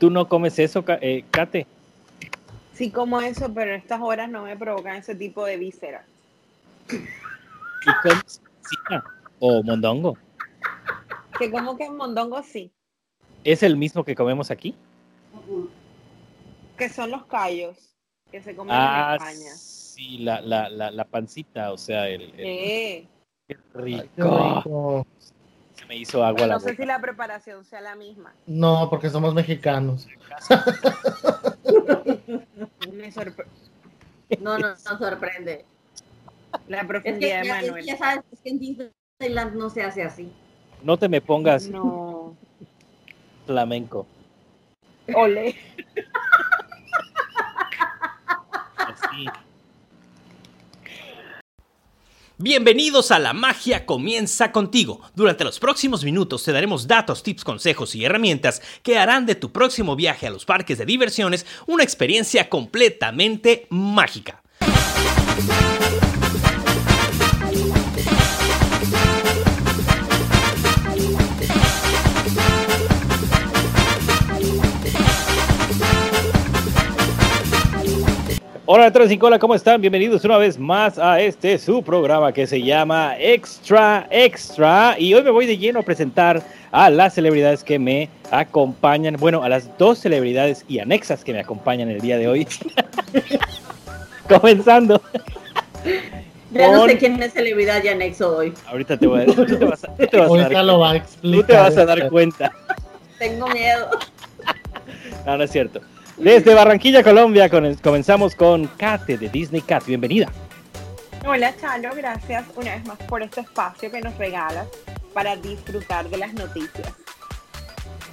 ¿Tú no comes eso, eh, Kate? Sí como eso, pero estas horas no me provocan ese tipo de vísceras. ¿Y comes o mondongo? Que como que en mondongo sí. ¿Es el mismo que comemos aquí? Que son los callos que se comen ah, en España. Sí, la, la, la, la pancita, o sea, el... el... Qué rico. Se me hizo agua la No sé si la preparación sea la misma. No, porque somos mexicanos. me. No, no, no sorprende. La profundidad es que, de Manuel. Es que ya sabes, es que en Disneyland no se hace así. No te me pongas no. flamenco. Ole. Así. Bienvenidos a La Magia Comienza contigo. Durante los próximos minutos te daremos datos, tips, consejos y herramientas que harán de tu próximo viaje a los parques de diversiones una experiencia completamente mágica. Hola, Transincola, ¿cómo están? Bienvenidos una vez más a este su programa que se llama Extra Extra. Y hoy me voy de lleno a presentar a las celebridades que me acompañan. Bueno, a las dos celebridades y anexas que me acompañan el día de hoy. Comenzando. Ya no sé quién es celebridad y anexo hoy. Ahorita te voy a, tú te vas a, tú te vas a dar, lo va a explicar. tú te vas a dar cuenta. Tengo miedo. No, no es cierto. Desde Barranquilla, Colombia, con- comenzamos con Kate de Disney Cat. Bienvenida. Hola, Chalo. Gracias una vez más por este espacio que nos regalas para disfrutar de las noticias.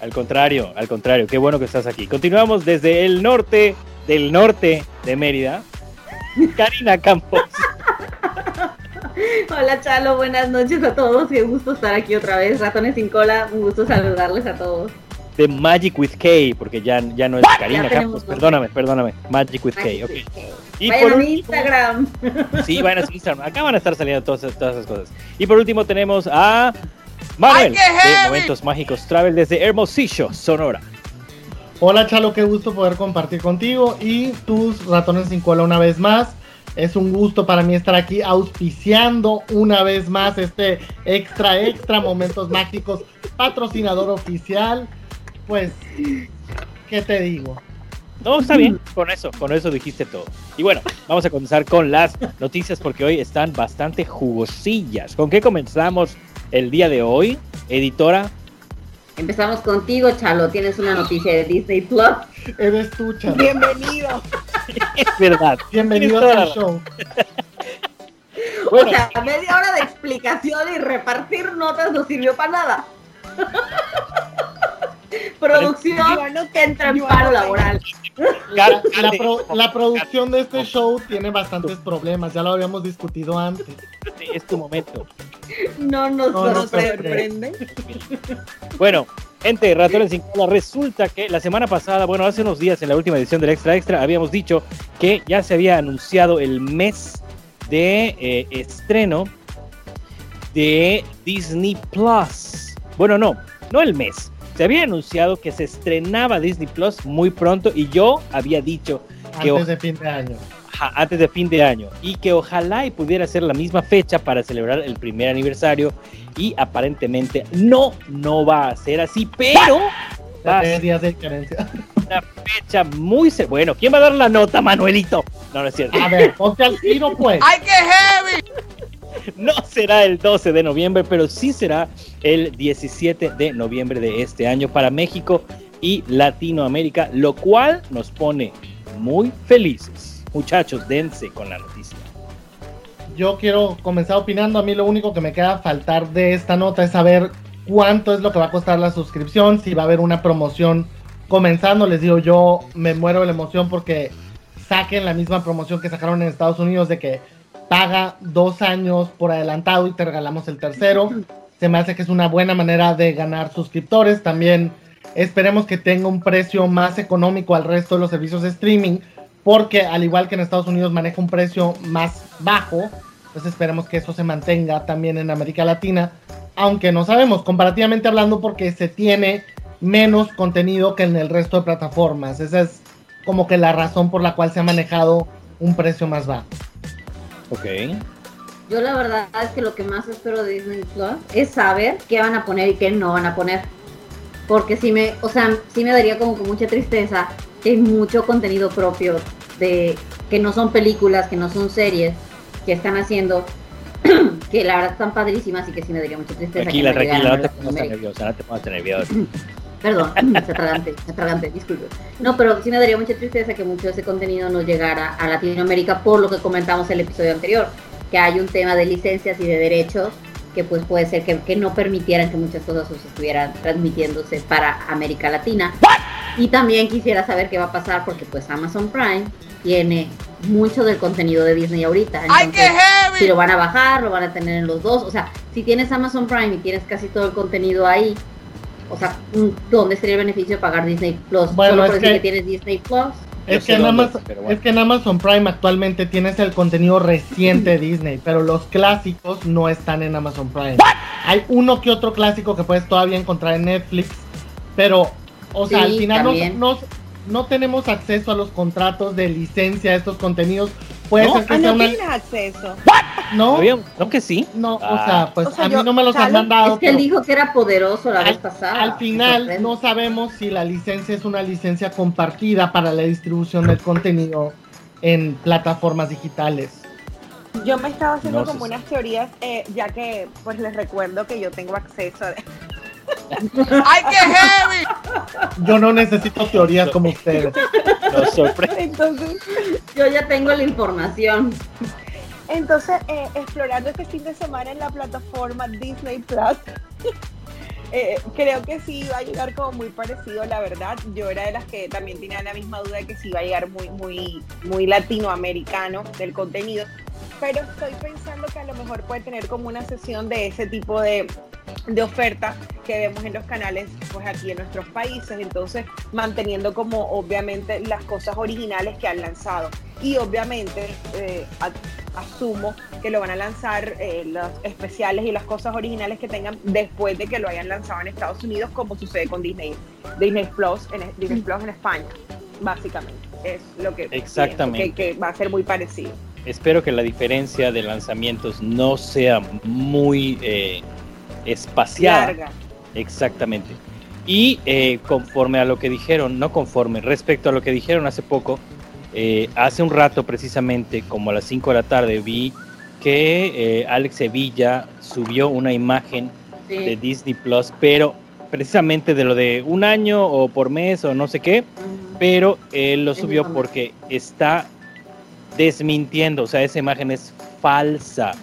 Al contrario, al contrario, qué bueno que estás aquí. Continuamos desde el norte del norte de Mérida. Karina Campos. Hola Chalo, buenas noches a todos. Qué gusto estar aquí otra vez. Ratones sin cola, un gusto saludarles a todos. De Magic with K, porque ya, ya no es Karina Campos. Perdóname, perdóname. Magic with K, ok. Y Vayan por a mi último- Instagram. Sí, vayan a su Instagram. Acá van a estar saliendo todas, todas esas cosas. Y por último tenemos a Manuel de Momentos Mágicos Travel desde Hermosillo, Sonora. Hola Chalo, qué gusto poder compartir contigo y tus ratones sin cola una vez más. Es un gusto para mí estar aquí auspiciando una vez más este extra extra momentos mágicos patrocinador oficial. Pues, ¿qué te digo? No, está bien, con eso, con eso dijiste todo. Y bueno, vamos a comenzar con las noticias porque hoy están bastante jugosillas. ¿Con qué comenzamos el día de hoy, editora? Empezamos contigo, Chalo. Tienes una noticia de Disney Plus. Eres tú, Chalo. Bienvenido. Es verdad. Bienvenido al la show. Bueno. O sea, media hora de explicación y repartir notas no sirvió para nada. Producción no- que entra en paro laboral. La, pro- producción de este show tiene bastantes problemas, ya lo habíamos discutido antes. Es tu momento. No nos No, no sorprende. Bueno, gente, ratones sin cola, resulta que la semana pasada, bueno, hace unos días en la última edición del Extra Extra, habíamos dicho que ya se había anunciado el mes de eh, estreno de Disney Plus. Bueno, no, no el mes. Se había anunciado que se estrenaba Disney Plus muy pronto y yo había dicho que Antes de fin de año. Ajá, antes de fin de año y que ojalá y pudiera ser la misma fecha para celebrar el primer aniversario y aparentemente no, no va a ser así, pero va a Tres ser días de diferencia. una fecha muy... se- Bueno, ¿quién va a dar la nota, Manuelito? No, no es cierto. A ver, ponte al tiro, pues. No será el 12 de noviembre, pero sí será el 17 de noviembre de este año para México y Latinoamérica, lo cual nos pone muy felices. Muchachos, dense con la noticia. Yo quiero comenzar opinando. A mí lo único que me queda faltar de esta nota es saber cuánto es lo que va a costar la suscripción, si va a haber una promoción comenzando. Les digo, yo me muero de la emoción porque saquen la misma promoción que sacaron en Estados Unidos de que paga dos años por adelantado y te regalamos el tercero. Se me hace que es una buena manera de ganar suscriptores. También esperemos que tenga un precio más económico al resto de los servicios de streaming, porque al igual que en Estados Unidos maneja un precio más bajo, pues esperemos que eso se mantenga también en América Latina, aunque no sabemos, comparativamente hablando, porque se tiene menos contenido que en el resto de plataformas. Esa es como que la razón por la cual se ha manejado un precio más bajo. Ok. Yo la verdad es que lo que más espero de Disney Plus es saber qué van a poner y qué no van a poner. Porque sí me, o sea, sí me daría como con mucha tristeza que hay mucho contenido propio de que no son películas, que no son series, que están haciendo, que la verdad están padrísimas y que sí me daría mucha tristeza. Tranquila, que tranquila, no te pongas nerviosa, no te pongas tan nerviosa. Perdón, me atragante, me atragante, disculpe. No, pero sí me daría mucha tristeza que mucho de ese contenido no llegara a Latinoamérica por lo que comentamos en el episodio anterior, que hay un tema de licencias y de derechos que pues puede ser que, que no permitieran que muchas cosas estuvieran transmitiéndose para América Latina. Y también quisiera saber qué va a pasar porque pues Amazon Prime tiene mucho del contenido de Disney ahorita. Entonces, si lo van a bajar, lo van a tener en los dos. O sea, si tienes Amazon Prime y tienes casi todo el contenido ahí, o sea, ¿dónde sería el beneficio de pagar Disney Plus? Bueno, Solo es por decir que- que tienes Disney Plus. Es que, en dónde, Amazon, bueno. es que en Amazon Prime actualmente tienes el contenido reciente de Disney, pero los clásicos no están en Amazon Prime. Hay uno que otro clásico que puedes todavía encontrar en Netflix, pero, o sea, Sí, al final no, no, no tenemos acceso a los contratos de licencia de estos contenidos. Puede ¿No? ser que Ah, sea no una... tienes acceso. No, ¿Había- ¿No que sí? no, o Ah. sea, pues O sea, a mí yo- no me los han mandado. es que él dijo que era poderoso la vez al, pasada. al final no sabemos si la licencia es una licencia compartida para la distribución del contenido en plataformas digitales. Yo me estaba haciendo No como unas teorías, eh, ya que pues les recuerdo que yo tengo acceso a... ¡Ay, qué heavy! Yo no necesito teorías como ustedes. Nos sorprende. Entonces, Yo ya tengo la información. entonces eh, explorando este fin de semana en la plataforma Disney Plus, eh, creo que sí iba a llegar como muy parecido, la verdad. Yo era de las que también tenía la misma duda de que sí iba a llegar muy, muy, muy latinoamericano del contenido. Pero estoy pensando que a lo mejor puede tener como una sesión de ese tipo de, de oferta que vemos en los canales pues aquí en nuestros países, entonces manteniendo como obviamente las cosas originales que han lanzado. Y obviamente eh, asumo que lo van a lanzar eh, los especiales y las cosas originales que tengan después de que lo hayan lanzado en Estados Unidos como sucede con Disney Disney Plus en, Disney Plus en España básicamente. Es lo que Exactamente. que, que va a ser muy parecido. Espero que la diferencia de lanzamientos no sea muy eh, espaciada. larga Exactamente. Y eh, conforme a lo que dijeron, no conforme, respecto a lo que dijeron hace poco, eh, hace un rato precisamente, como a las 5 de la tarde, vi que eh, Alex Sevilla subió una imagen Sí. de Disney Plus, pero precisamente de lo de un año o por mes o no sé qué, pero él lo subió porque está desmintiendo, o sea, esa imagen es falsa.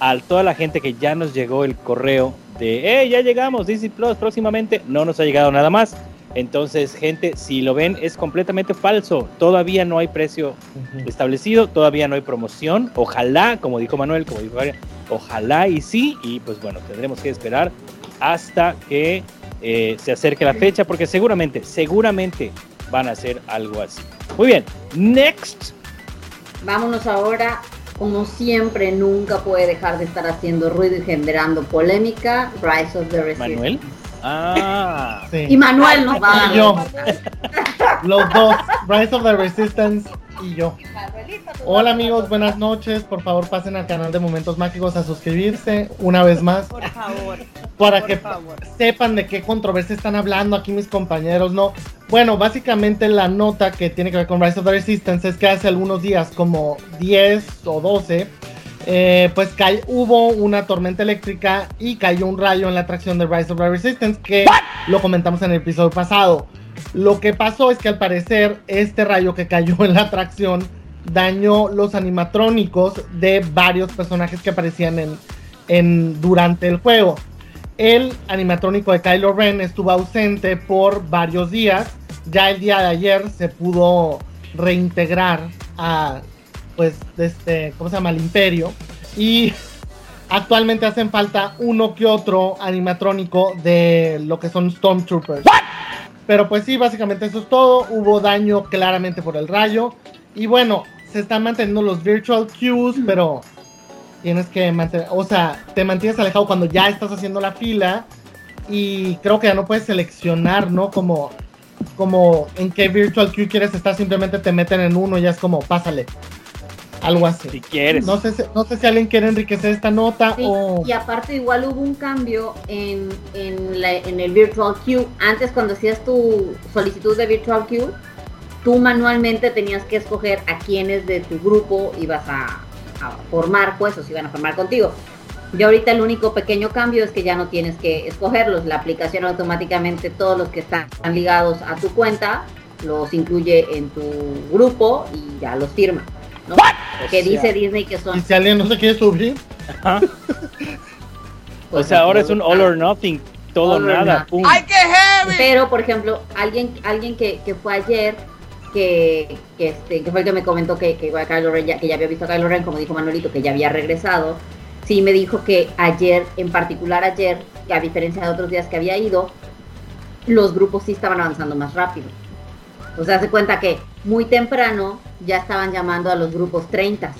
A toda la gente que ya nos llegó el correo de, eh, ya llegamos, Disney Plus próximamente, no nos ha llegado nada más. Entonces, gente, si lo ven, es completamente falso. Todavía no hay precio establecido, todavía no hay promoción. Ojalá, como dijo Manuel, como dijo María, ojalá y sí. Y pues bueno, tendremos que esperar hasta que eh, se acerque la fecha, porque seguramente, seguramente van a hacer algo así. Muy bien, next. Vámonos ahora, como siempre, nunca puede dejar de estar haciendo ruido y generando polémica. Rise of the Resistance. Manuel. Ah, Sí. Y Manuel nos va a dar. Y yo. Los dos, Rise of the Resistance y yo. Hola amigos, buenas noches. Por favor pasen al canal de Momentos Mágicos a suscribirse una vez más por favor para por que favor. sepan de qué controversia están hablando aquí mis compañeros, ¿no? Bueno, básicamente la nota que tiene que ver con Rise of the Resistance es que hace algunos días, como 10 o 12, eh, pues cay- hubo una tormenta eléctrica y cayó un rayo en la atracción de Rise of the Resistance que lo comentamos en el episodio pasado. Lo que pasó es que al parecer este rayo que cayó en la atracción dañó los animatrónicos de varios personajes que aparecían en, durante el juego. El animatrónico de Kylo Ren estuvo ausente por varios días. Ya el día de ayer se pudo reintegrar a, pues, este, ¿cómo se llama? Al imperio. Y actualmente hacen falta uno que otro animatrónico de lo que son Stormtroopers. Pero pues sí, básicamente eso es todo. Hubo daño claramente por el rayo. Y bueno, se están manteniendo los virtual queues, pero tienes que mantener, o sea, te mantienes alejado cuando ya estás haciendo la fila y creo que ya no puedes seleccionar, ¿no? Como, como en qué Virtual Queue quieres estar, simplemente te meten en uno y ya es como, pásale. Algo así. Si quieres. No sé, si, no sé si alguien quiere enriquecer esta nota Sí, o... Y aparte igual hubo un cambio en, en, la- en el Virtual Queue. Antes cuando hacías tu solicitud de Virtual Queue, tú manualmente tenías que escoger a quienes de tu grupo ibas a, a formar, pues, o si iban a formar contigo. Y ahorita el único pequeño cambio es que ya no tienes que escogerlos. La aplicación automáticamente todos los que están ligados a tu cuenta los incluye en tu grupo y ya los firma. ¿No? Que O sea- dice Disney que son Y si alguien no se quiere subir, Ajá. O sea, ahora es un all or nothing, todo or nada. ¡Ay, qué heavy! Pero, por ejemplo, alguien, alguien que, que fue ayer, que, que, este, que fue el que me comentó que, que, igual Kylo Ren ya, que ya había visto a Kylo Ren, como dijo Manuelito, que ya había regresado, sí me dijo que ayer, en particular ayer, que a diferencia de otros días que había ido, los grupos sí estaban avanzando más rápido. O sea, se cuenta que muy temprano ya estaban llamando a los grupos 30.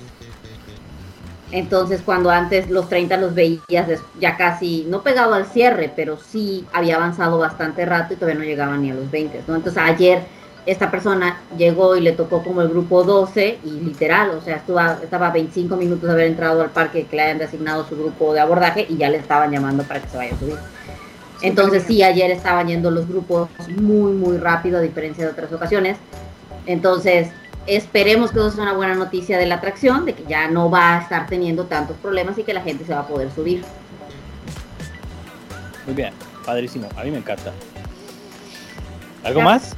Entonces, cuando antes los 30 los veías ya casi, no pegado al cierre, pero sí había avanzado bastante rato y todavía no llegaban ni a los 20, ¿no? Entonces, ayer esta persona llegó y le tocó como el grupo 12 y literal, o sea, estuvo, estaba a 25 minutos de haber entrado al parque que le hayan designado su grupo de abordaje y ya le estaban llamando para que se vaya a subir. Entonces, sí, ayer estaban yendo los grupos muy, muy rápido, a diferencia de otras ocasiones. Entonces, esperemos que eso sea una buena noticia de la atracción, de que ya no va a estar teniendo tantos problemas y que la gente se va a poder subir. Muy bien, padrísimo. A mí me encanta. ¿Algo más?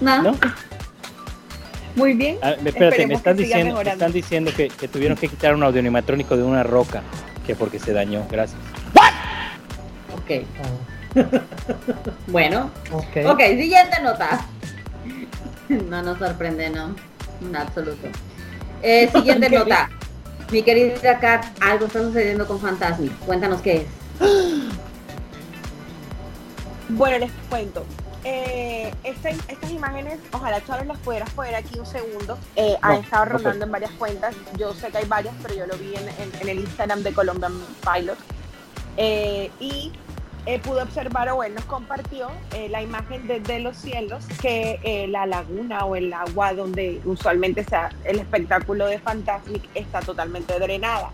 ¿Nada? ¿No? Muy bien. Ah, espérate, me están diciendo, me están diciendo que, que tuvieron que quitar un audioanimatrónico de una roca, que porque se dañó. Gracias. Ok, ah, bueno. ok. Ok, siguiente nota. No nos sorprende, ¿no? En absoluto. Eh, siguiente nota. Mi querida Kat, algo está sucediendo con Fantasmic. Cuéntanos qué es. Bueno, les cuento. Eh, esta- estas imágenes, ojalá Chávez las pudieras poner aquí un segundo. Eh, han estado rondando en varias cuentas. Yo sé que hay varias, pero yo lo vi en, en- en el Instagram de Colombian Pilot. Eh, y eh, pude observar, o él nos compartió, eh, la imagen desde los cielos, que eh, la laguna o el agua donde usualmente se ha- el espectáculo de Fantasmic está totalmente drenada.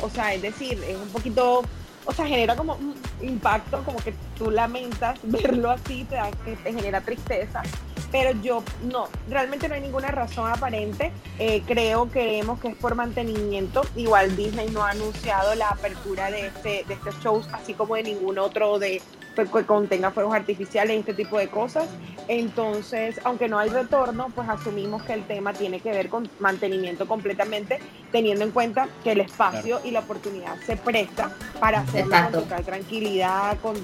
O sea, es decir, es un poquito o sea, genera como un impacto, como que tú lamentas verlo así, te, da, te genera tristeza. Pero yo no, realmente no hay ninguna razón aparente. Eh, creo, creemos que es por mantenimiento. Igual Disney no ha anunciado la apertura de este, de estos shows, así como de ningún otro de pues, que contenga fuegos artificiales y este tipo de cosas. Entonces, aunque no hay retorno, pues asumimos que el tema tiene que ver con mantenimiento completamente, teniendo en cuenta que el espacio y la oportunidad se presta para hacerlo Exacto. con total tranquilidad, con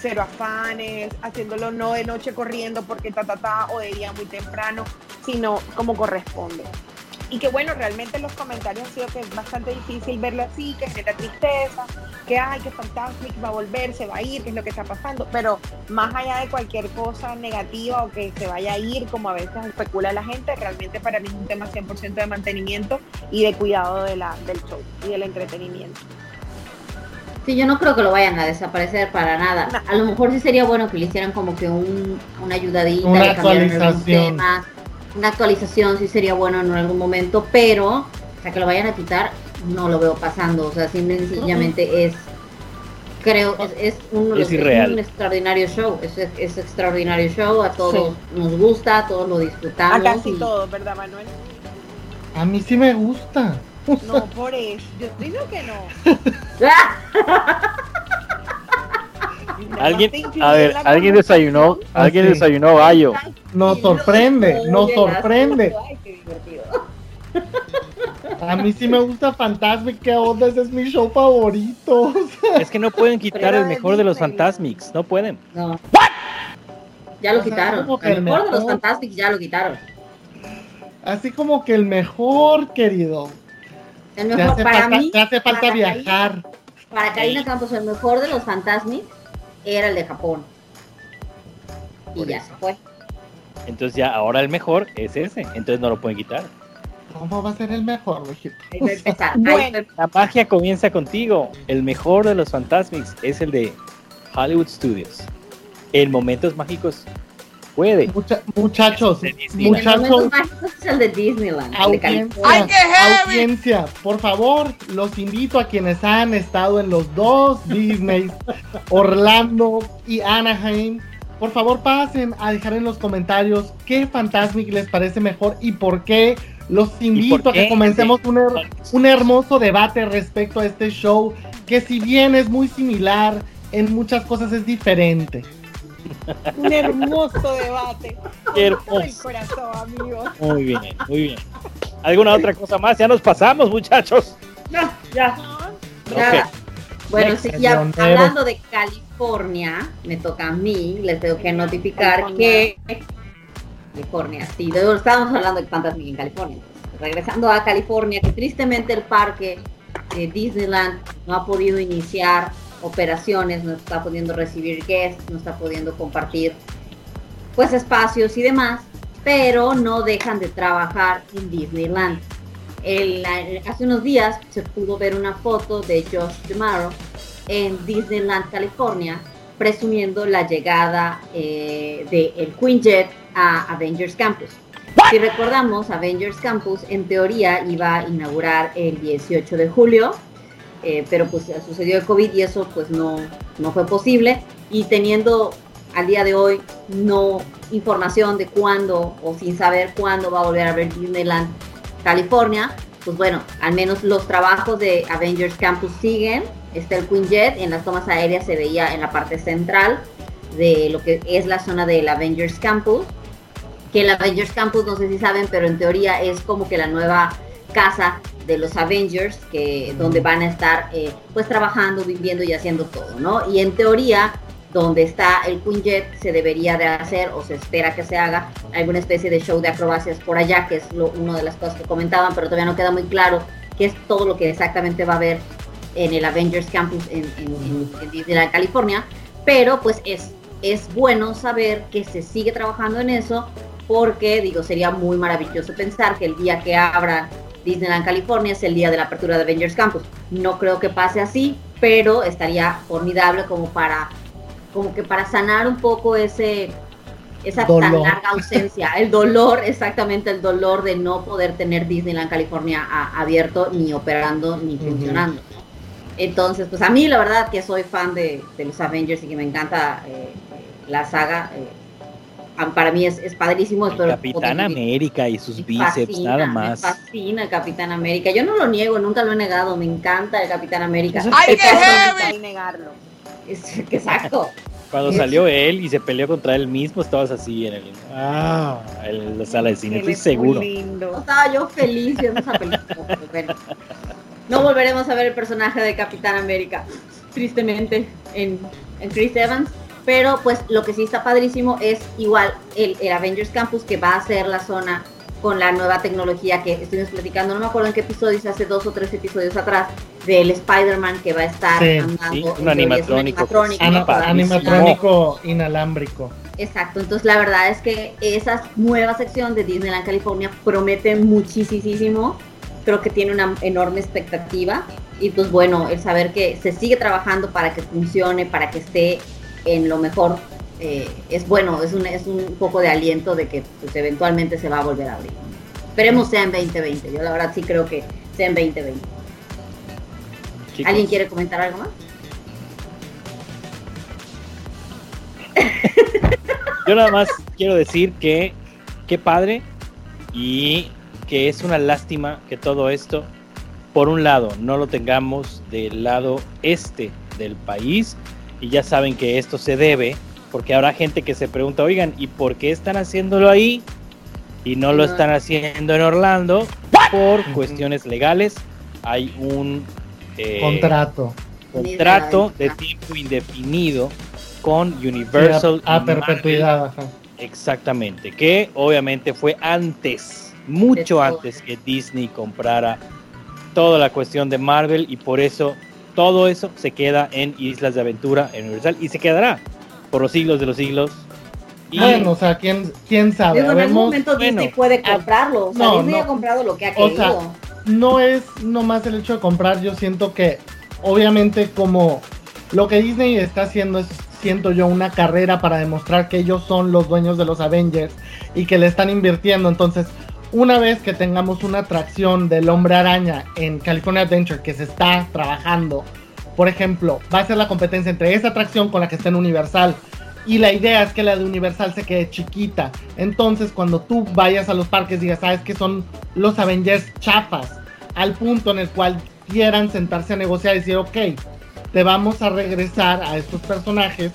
cero afanes, haciéndolo no de noche corriendo porque ta ta ta o de día muy temprano, sino como corresponde. Y que bueno, realmente en los comentarios ha sido que es bastante difícil verlo así, que genera tristeza, que ay, que Fantasmic va a volver, se va a ir, que es lo que está pasando, pero más allá de cualquier cosa negativa o que se vaya a ir, como a veces especula la gente, realmente para mí es un tema 100% de mantenimiento y de cuidado de la, del show y del entretenimiento. Sí, yo no creo que lo vayan a desaparecer para nada. No. A lo mejor sí sería bueno que le hicieran como que un, una ayudadita, Una le actualización. tema. Una actualización sí sería bueno en algún momento, pero o sea, que lo vayan a quitar, no lo veo pasando. O sea, simple y sencillamente es, creo, es, es un, Es irreal. un extraordinario show. Es, es, extraordinario show, a todos nos gusta, a todos lo disfrutamos. A casi y- todos, ¿verdad, Manuel? A mí sí me gusta. No, por eso. Yo digo que no. ¡Ah! Alguien, a ver, alguien desayunó. Ah, alguien sí. desayunó gallo. Nos Y sorprende, nos sorprende. Ay, qué divertido. A mí sí me gusta Fantasmic, que onda, ese es mi show favorito. Es que no pueden quitar el mejor de los. Fantasmics, no pueden. No. Ya lo O sea, quitaron. El el mejor de los mejor. Fantastics ya lo quitaron. Así como que el mejor, querido. El Te mejor hace para falta, mí, te hace falta para viajar. para Karina Campos, el mejor de los Fantasmics era el de Japón. Y Por ya eso. se fue. Entonces ya ahora el mejor es ese, entonces no lo pueden quitar. ¿Cómo va a ser el mejor? Ahí va a empezar. ahí Bueno. va a La magia comienza contigo. El mejor de los Fantasmics es el de Hollywood Studios. En momentos mágicos puede. Mucha- muchachos, muchachos, el de Disneyland, de audiencia, California. ¡Ay, qué heavy! audiencia, por favor, los invito a quienes han estado en los dos Disney, Orlando y Anaheim. Por favor, pasen a dejar en los comentarios qué Fantasmic les parece mejor y por qué. Los invito a que comencemos un, her- un hermoso debate respecto a este show, que si bien es muy similar, en muchas cosas es diferente. Un hermoso debate. Qué El hermoso. corazón, amigos. Muy bien, muy bien. ¿Alguna otra cosa más? Ya nos pasamos, muchachos. No, ya. Nada. Bueno, sí, ya hablando de California, me toca a mí, les tengo que notificar que California, sí, de- estábamos hablando de Fantasmic en California. entonces, regresando a California, que tristemente el parque de Disneyland no ha podido iniciar operaciones, no está pudiendo recibir guests, no está pudiendo compartir pues espacios y demás, pero no dejan de trabajar en Disneyland. El- hace unos días se pudo ver una foto de Josh Tomorrow en Disneyland, California, presumiendo la llegada eh, de Queen Jet a Avengers Campus. Si recordamos, Avengers Campus en teoría iba a inaugurar el 18 de julio, eh, pero pues sucedió el COVID y eso pues no, no fue posible. Y teniendo al día de hoy no información de cuándo o sin saber cuándo va a volver a ver Disneyland California, pues bueno, al menos los trabajos de Avengers Campus siguen. Está el Queen Jet, en las tomas aéreas se veía en la parte central de lo que es la zona del Avengers Campus. Que el Avengers Campus, no sé si saben, pero en teoría es como que la nueva casa de los Avengers, que donde van a estar eh, pues trabajando, viviendo y haciendo todo, ¿no? Y en teoría, donde está el Queen Jet, se debería de hacer o se espera que se haga alguna especie de show de acrobacias por allá, que es lo, una de las cosas que comentaban, pero todavía no queda muy claro qué es todo lo que exactamente va a haber en el Avengers Campus en, en- en- en Disneyland, California. Pero pues es, es bueno saber que se sigue trabajando en eso, porque digo, sería muy maravilloso pensar que el día que abra Disneyland California es el día de la apertura de Avengers Campus. No creo que pase así, pero estaría formidable como para como que para sanar un poco ese esa tan larga ausencia, el dolor, exactamente el dolor de no poder tener Disneyland California a- abierto, ni operando, ni funcionando. Entonces, pues a mí la verdad que soy fan de, de los Avengers y que me encanta eh, la saga, eh, para mí es, es padrísimo. El Capitán. América y sus Me bíceps, fascina, nada Me más. fascina el Capitán América. Yo no lo niego, nunca lo he negado. Me encanta el Capitán América. ¡Ay, qué heavy! Negarlo. es- Exacto. Cuando Es- salió él y se peleó contra él mismo, estabas así en el, ah, en la sala de cine, estoy seguro. lindo. Estaba yo feliz viendo esa película. bueno. No volveremos a ver el personaje de Capitán América, tristemente, en, en Chris Evans. Pero pues lo que sí está padrísimo es igual el, el Avengers Campus que va a ser la zona con la nueva tecnología que estuvimos platicando, no me acuerdo en qué episodios, hace dos o tres episodios atrás, del Spider-Man que va a estar Sí, andando. sí, en un teoría es animatrónico, animatrónico inalámbrico. Exacto, entonces la verdad es que esa nueva sección de Disneyland California promete muchísimo, creo que tiene una enorme expectativa y pues bueno, el saber que se sigue trabajando para que funcione, para que esté en lo mejor, eh, es bueno, es un, es un poco de aliento de que pues, eventualmente se va a volver a abrir. Esperemos sea en 2020, yo la verdad sí creo que sea en 2020. chicos. ¿Alguien quiere comentar algo más? Yo nada más quiero decir que qué padre y que es una lástima que todo esto, por un lado, no lo tengamos del lado este del país y ya saben que esto se debe porque habrá gente que se pregunta, oigan, ¿y por qué están haciéndolo ahí y no lo están haciendo en Orlando? Por cuestiones legales hay un eh, Contrato. contrato de tiempo indefinido con Universal a, perpetuidad. ajá. Exactamente, que obviamente fue antes, mucho antes que Disney comprara toda la cuestión de Marvel y por eso todo eso se queda en Islas de Aventura en Universal y se quedará por los siglos de los siglos Y- Bueno, o sea, quién, quién sabe. En algún momento bueno, Disney puede comprarlo. O sea, no, Disney no. ha comprado lo que ha O querido. sea, no es nomás el hecho de comprar, yo siento que obviamente como lo que Disney está haciendo es, siento yo, una carrera para demostrar que ellos son los dueños de los Avengers y que le están invirtiendo. Entonces, una vez que tengamos una atracción del hombre araña en California Adventure que se está trabajando, por ejemplo, va a ser la competencia entre esa atracción con la que está en Universal. Y la idea es que la de Universal se quede chiquita. Entonces, cuando tú vayas a los parques, digas, sabes que son los Avengers chafas. Al punto en el cual quieran sentarse a negociar y decir, ok, te vamos a regresar a estos personajes,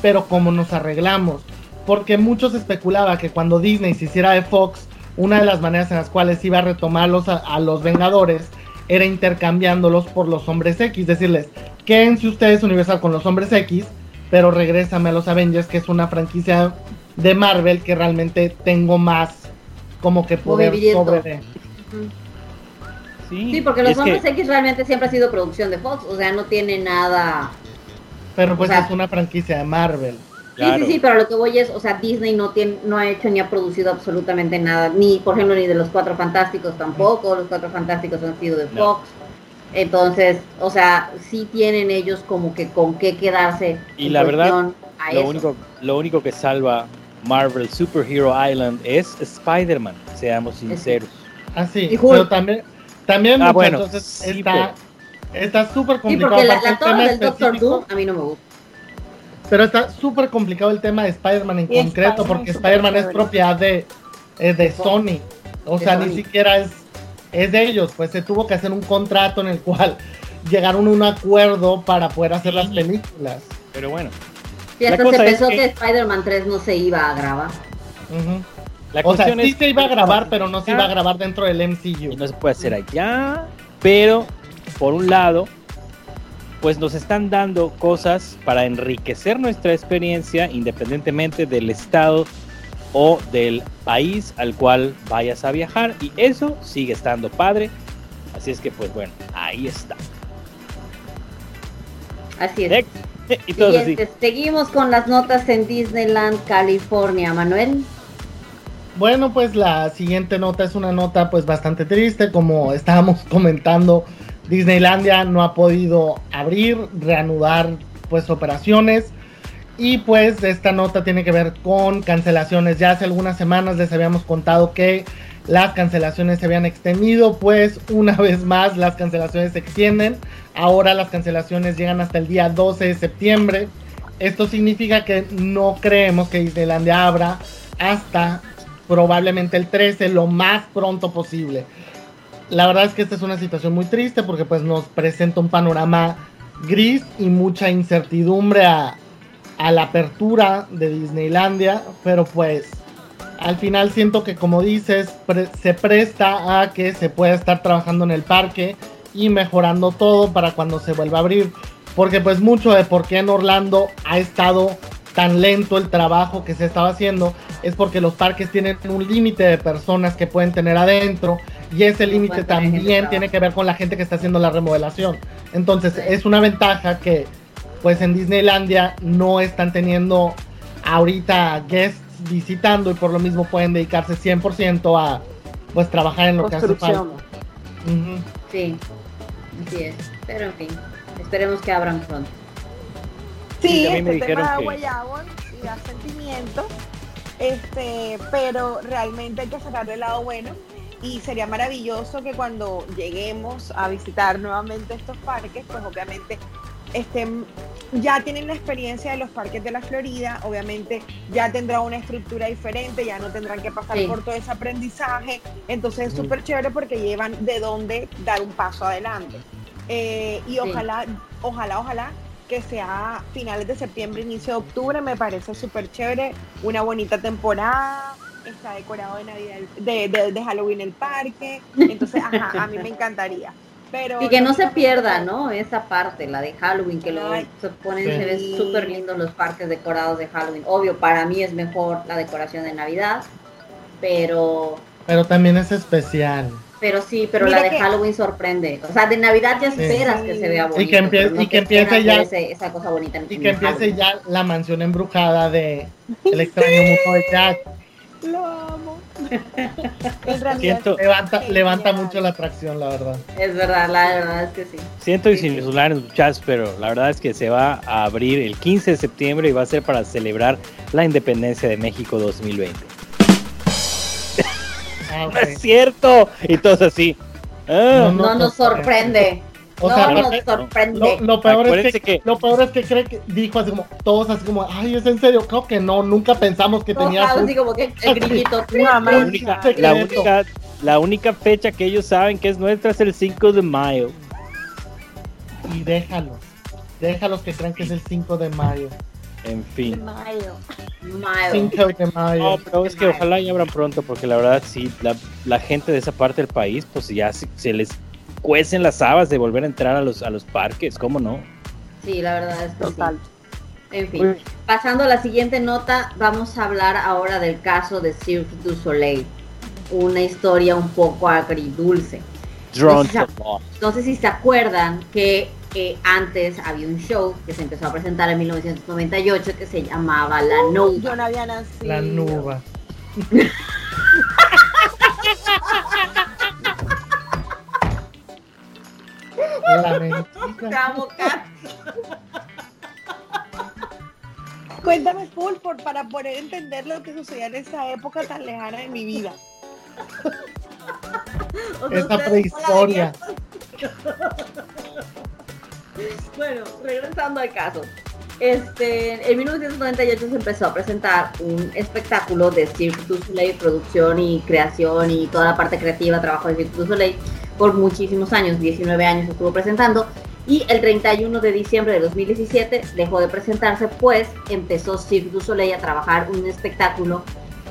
pero ¿cómo nos arreglamos? Porque muchos especulaba que cuando Disney se hiciera de Fox, una de las maneras en las cuales iba a retomarlos a, a los Vengadores era intercambiándolos por los hombres X, decirles, quédense ustedes Universal con los hombres X, pero regrésame a los Avengers, que es una franquicia de Marvel que realmente tengo más como que poder sobre. Ujú. Sí, Sí, porque los que- hombres X realmente siempre ha sido producción de Fox. O sea, no tiene nada. Pero pues O sea- es una franquicia de Marvel. Claro. Sí, sí, sí, pero lo que voy es, o sea, Disney no tiene, no ha hecho ni ha producido absolutamente nada, ni por ejemplo ni de los Cuatro Fantásticos tampoco, los Cuatro Fantásticos han sido de No. Fox. Entonces, o sea, sí tienen ellos como que con qué quedarse. Y en la verdad, a lo eso. único, lo único que salva Marvel Superhero Island es Spider-Man, seamos sinceros. Así, Y Hulk. pero también, también Ah, bueno, es- sí, está está súper Sí, complicado. porque la, la tema del Doctor Doom a mí no me gusta. Pero está súper complicado el tema de Spider-Man en Y concreto, Spider-Man porque Spider-Man es propiedad de, eh, de Sony. O De sea, Sony. ni siquiera es, es de ellos. Pues se tuvo que hacer un contrato en el cual llegaron a un acuerdo para poder hacer las películas. Pero bueno, Y hasta se pensó que- que, Spider-Man 3 no se iba a grabar. La O sea, cuestión sí es se iba a grabar, pero no se iba a grabar dentro del y MCU. no se puede hacer allá, pero por un lado, pues nos están dando cosas para enriquecer nuestra experiencia independientemente del estado o del país al cual vayas a viajar y eso sigue estando padre. Así es que pues bueno, ahí está. Así es. Next. Y todos así. Seguimos con las notas en Disneyland, California. Manuel. Bueno, pues la siguiente nota es una nota pues bastante triste, como estábamos comentando, Disneylandia no ha podido abrir, reanudar pues operaciones y pues esta nota tiene que ver con cancelaciones. Ya hace algunas semanas les habíamos contado que las cancelaciones se habían extendido, pues una vez más las cancelaciones se extienden. Ahora las cancelaciones llegan hasta el día 12 de septiembre. Esto significa que no creemos que Disneylandia abra hasta probablemente el 13, lo más pronto posible. La verdad es que esta es una situación muy triste porque pues nos presenta un panorama gris y mucha incertidumbre a, la apertura de Disneylandia, pero pues al final siento que como dices, se presta a que se pueda estar trabajando en el parque y mejorando todo para cuando se vuelva a abrir. Porque pues mucho de por qué en Orlando ha estado tan lento el trabajo que se estaba haciendo es porque los parques tienen un límite de personas que pueden tener adentro y ese límite también tiene que ver con la gente que está haciendo la remodelación. Entonces es una ventaja que pues en Disneylandia no están teniendo ahorita guests visitando y por lo mismo pueden dedicarse 100% a pues trabajar en lo que hace falta. Ujú. Sí, así es. Pero en fin, esperemos que abran pronto. Sí, me este tema dijeron da que- guayabo y da sentimiento, este, pero realmente hay que sacar del lado bueno y sería maravilloso que cuando lleguemos a visitar nuevamente estos parques, pues obviamente estén, ya tienen la experiencia de los parques de la Florida, obviamente ya tendrá una estructura diferente, ya no tendrán que pasar Sí. por todo ese aprendizaje, entonces es súper chévere porque llevan de dónde dar un paso adelante. Eh, y ojalá, ojalá, ojalá que sea finales de septiembre, inicio de octubre, me parece súper chévere, una bonita temporada, está decorado de Navidad, de, de- de Halloween el parque, entonces ajá, a mí me encantaría. Pero Y que no se pierda, ¿no? Esa parte, la de Halloween, que luego se ponen, Sí. se ven súper lindos los parques decorados de Halloween. Obvio, para mí es mejor la decoración de Navidad, pero Pero también es especial. Pero sí, pero Mira la de que- Halloween sorprende. O sea, de Navidad ya Sí. esperas que se vea Y bonito. que empie- pero no y que empiece ya- ese- esa cosa bonita. en- Y que empiece Halloween. ya la mansión embrujada de El extraño mundo de Jack. Lo amo. En realidad, Siento, Levanta, Genial. levanta mucho la atracción, la verdad. Es verdad, la verdad es que sí. siento disimular muchachos, pero la verdad es que se va a abrir el 15 de septiembre y va a ser para celebrar la independencia de México 2020. Ah, ok. ¡No es cierto! Y todos así. Ah, No, No, nos sorprende. O no sea, nos aparte- sorprende. Lo, lo peor es que, que- lo peor es que cree que dijo así como todos así como ay es en serio creo que no nunca pensamos que tenía su- así como que el grillito. La, única, la, secreto. única, la única fecha que ellos saben que es nuestra es el 5 de mayo. y déjalos déjalos que crean que es el 5 de mayo En fin. Mayo. Mayo. 5 de mayo No, pero es que ojalá ya abran pronto, porque la verdad sí, la, la gente de esa parte del país, pues ya se, se les cuecen las habas de volver a entrar a los, a los parques, ¿cómo no? Sí, la verdad es que Total. sí. En fin. Pasando a la siguiente nota, vamos a hablar ahora del caso de Cirque du Soleil. Una historia un poco agridulce. Drone ya- to law. No sé si se acuerdan que eh, antes había un show que se empezó a presentar en 1998 que se llamaba La Nova. Yo no había nacido. la nuba la mentira Amo, Kat. Cuéntame full por, para poder entender lo que sucedía en esa época tan lejana de mi vida. Esa prehistoria Bueno, regresando al caso. Este, en 1998 se empezó a presentar un espectáculo de Cirque du Soleil, producción y creación y toda la parte creativa, trabajo de Cirque du Soleil por muchísimos años, 19 años estuvo presentando y el 31 de diciembre de 2017 dejó de presentarse pues empezó Cirque du Soleil a trabajar un espectáculo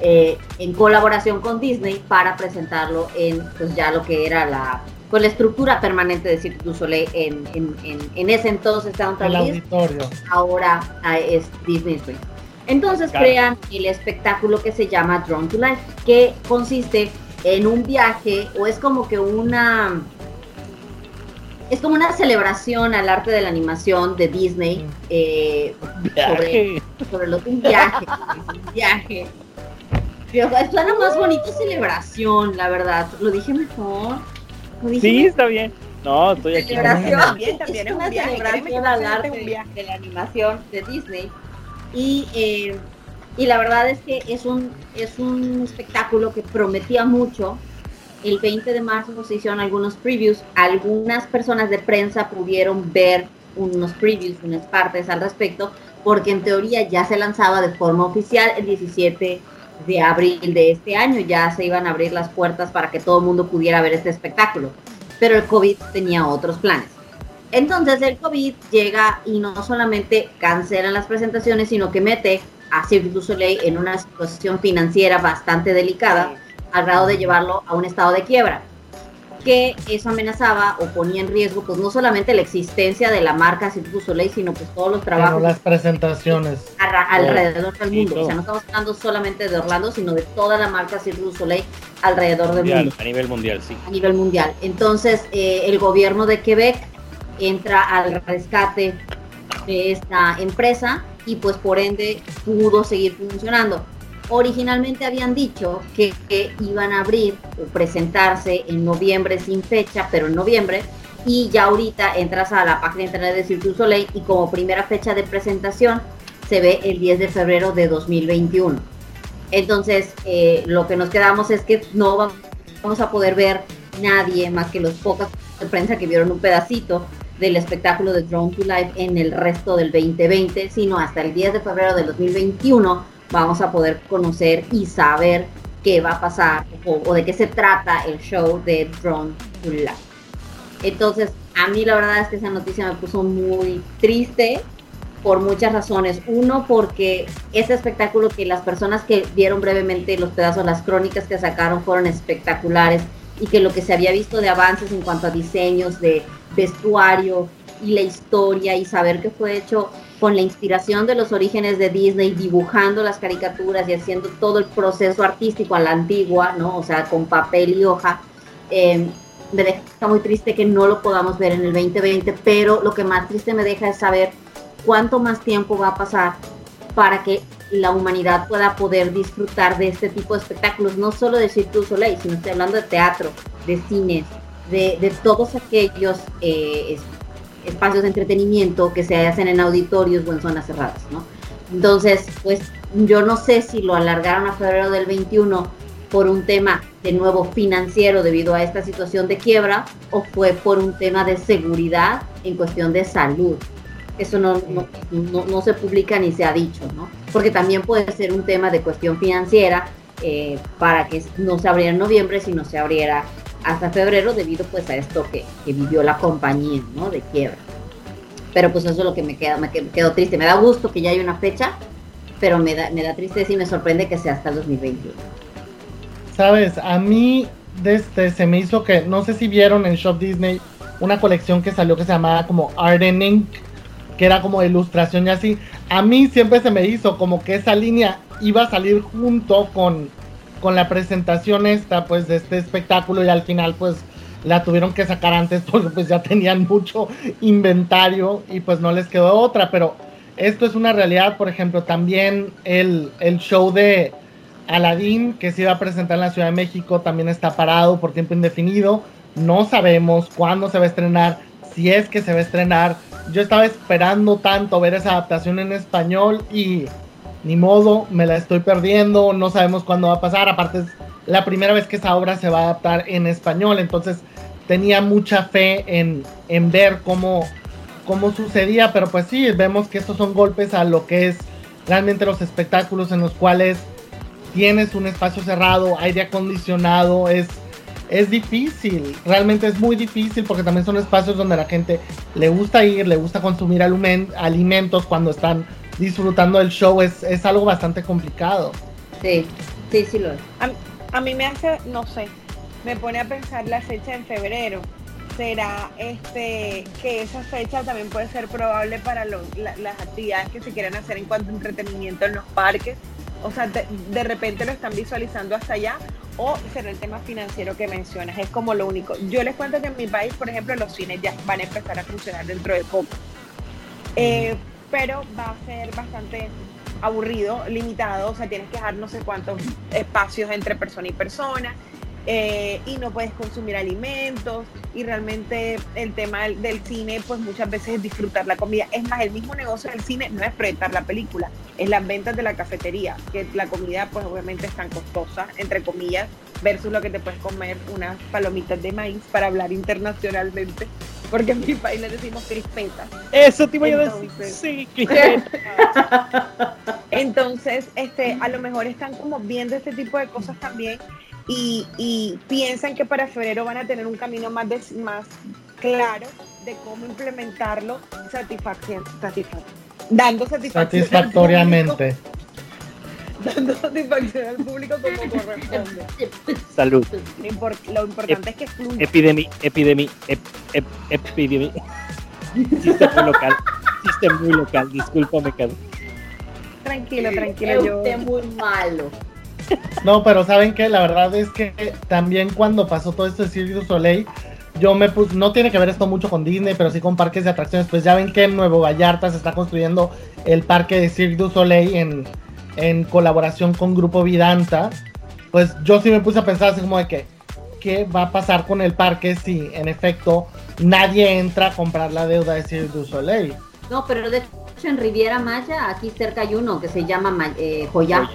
eh, en colaboración con Disney para presentarlo en pues ya lo que era la con la estructura permanente de Cirque du Soleil en, en, en, en ese entonces Downtown el auditorio ahora ah, es Disney Springs. Entonces Claro. crean el espectáculo que se llama Drawn to Life, que consiste en un viaje o es como que una es como una celebración al arte de la animación de Disney eh, sobre, Viaje. sobre lo que un viaje, un viaje. Pero suena más bonito celebración, la verdad. Lo dije mejor. Lo dije Sí, mejor. está bien. No, estoy aquí. Celebración. También, también es un una viaje, créeme que celebración al arte un viaje. de la animación de Disney. Y, eh, y la verdad es que es un, es un espectáculo que prometía mucho. El 20 de marzo se hicieron algunos previews. Algunas personas de prensa pudieron ver unos previews, unas partes al respecto, porque en teoría ya se lanzaba de forma oficial el 17 de abril de este año. Ya se iban a abrir las puertas para que todo el mundo pudiera ver este espectáculo. Pero el COVID tenía otros planes. Entonces el COVID llega y no solamente cancelan las presentaciones, sino que mete a Cirque du Soleil en una situación financiera bastante delicada, al grado de llevarlo a un estado de quiebra. Que eso amenazaba o ponía en riesgo, pues no solamente la existencia de la marca Cirque du Soleil, sino pues todos los pero trabajos las presentaciones alrededor del Sí, mundo. O sea, no estamos hablando solamente de Orlando, sino de toda la marca Cirque du Soleil alrededor del Mundial, mundo a nivel mundial, sí. a nivel mundial. Entonces, eh, el gobierno de Quebec entra al rescate de esta empresa y pues por ende pudo seguir funcionando. Originalmente habían dicho que, iban a abrir o presentarse en noviembre sin fecha, pero en noviembre, y ya ahorita entras a la página de internet de Cirque Soleil y como primera fecha de presentación se ve el 10 de febrero de 2021. Entonces, eh, lo que nos quedamos es que no va- vamos a poder ver nadie más que los pocos de prensa que vieron un pedacito del espectáculo de Drone to Life en el resto del 2020, sino hasta el 10 de febrero del 2021 vamos a poder conocer y saber qué va a pasar o, o de qué se trata el show de Drone to Life. Entonces, a mí la verdad es que esa noticia me puso muy triste por muchas razones. Uno, porque ese espectáculo que las personas que vieron brevemente los pedazos, las crónicas que sacaron fueron espectaculares y que lo que se había visto de avances en cuanto a diseños, de vestuario y la historia y saber que fue hecho con la inspiración de los orígenes de Disney, dibujando las caricaturas y haciendo todo el proceso artístico a la antigua, ¿no? O sea, con papel y hoja, Eh, me deja muy triste que no lo podamos ver en el 2020, pero lo que más triste me deja es saber cuánto más tiempo va a pasar para que la humanidad pueda poder disfrutar de este tipo de espectáculos, no solo de Cirque du Soleil, sino estoy hablando de teatro, de cines, de, de todos aquellos eh, espacios de entretenimiento que se hacen en auditorios o en zonas cerradas, ¿no? Entonces, pues yo no sé si lo alargaron a febrero del 21 por un tema de nuevo financiero debido a esta situación de quiebra o fue por un tema de seguridad en cuestión de salud. Eso no, no, no, se publica ni se ha dicho, ¿no? Porque también puede ser un tema de cuestión financiera eh, para que no se abriera en noviembre, sino se abriera hasta febrero debido pues a esto que, que vivió la compañía, ¿no? De quiebra. Pero pues eso es lo que me queda, me quedo triste. Me da gusto que ya hay una fecha, pero me da, me da tristeza y me sorprende que sea hasta el 2021. Sabes, a mí desde se me hizo que, no sé si vieron en Shop Disney una colección que salió que se llamaba como Arden Ink, que era como ilustración y así. A mí siempre se me hizo como que esa línea iba a salir junto con, con la presentación esta, pues, de este espectáculo y al final, pues, la tuvieron que sacar antes porque pues ya tenían mucho inventario y pues no les quedó otra, pero esto es una realidad, por ejemplo, también el, el show de Aladdin que se iba a presentar en la Ciudad de México también está parado por tiempo indefinido, no sabemos cuándo se va a estrenar, si es que se va a estrenar, yo estaba esperando tanto ver esa adaptación en español y ni modo, me la estoy perdiendo, no sabemos cuándo va a pasar, aparte es la primera vez que esa obra se va a adaptar en español, entonces tenía mucha fe en, en ver cómo, cómo sucedía, pero pues sí, vemos que estos son golpes a lo que es realmente los espectáculos en los cuales tienes un espacio cerrado, aire acondicionado, es, es difícil, realmente es muy difícil porque también son espacios donde a la gente le gusta ir, le gusta consumir alimentos cuando están disfrutando del show, es, es algo bastante complicado. Sí, sí, sí lo es a mí me hace, no sé, me pone a pensar la fecha en febrero. Será este que esa fecha también puede ser probable para las actividades que se quieran hacer en cuanto a entretenimiento en los parques. O sea, de, repente lo están visualizando hasta allá o será el tema financiero que mencionas. Es como lo único. Yo les cuento que en mi país, por ejemplo, los cines ya van a empezar a funcionar dentro de poco. Eh, pero va a ser bastante aburrido, limitado, o sea, tienes que dejar no sé cuántos espacios entre persona y persona. Eh, y no puedes consumir alimentos y realmente el tema del, cine pues muchas veces es disfrutar la comida. Es más, el mismo negocio del cine no es proyectar la película, es las ventas de la cafetería, que la comida pues obviamente es tan costosa, entre comillas, versus lo que te puedes comer unas palomitas de maíz para hablar internacionalmente porque en mi país le decimos crispetas. Eso te iba a decir. Sí, Entonces, este, a lo mejor están como viendo este tipo de cosas también y, piensan que para febrero van a tener un camino más, más claro de cómo implementarlo satisfacción, dando satisfacción satisfactoriamente dando satisfacción al público como corresponde. Salud. Lo, importante es que fluya. Epidemia, epidemia, epidemia. Chiste muy local. Chiste muy local. Discúlpame, Cadu. Tranquilo, tranquilo. Yo... muy malo. No, pero ¿saben qué? La verdad es que también cuando pasó todo esto de Cirque du Soleil, yo me puse, no tiene que ver esto mucho con Disney, pero sí con parques de atracciones, pues ya ven que en Nuevo Vallarta se está construyendo el parque de Cirque du Soleil en, en colaboración con Grupo Vidanta, pues yo sí me puse a pensar así como de que, ¿qué va a pasar con el parque si en efecto nadie entra a comprar la deuda de Cirque du Soleil? No, pero de hecho en Riviera Maya, aquí cerca hay uno que se llama eh, Joya.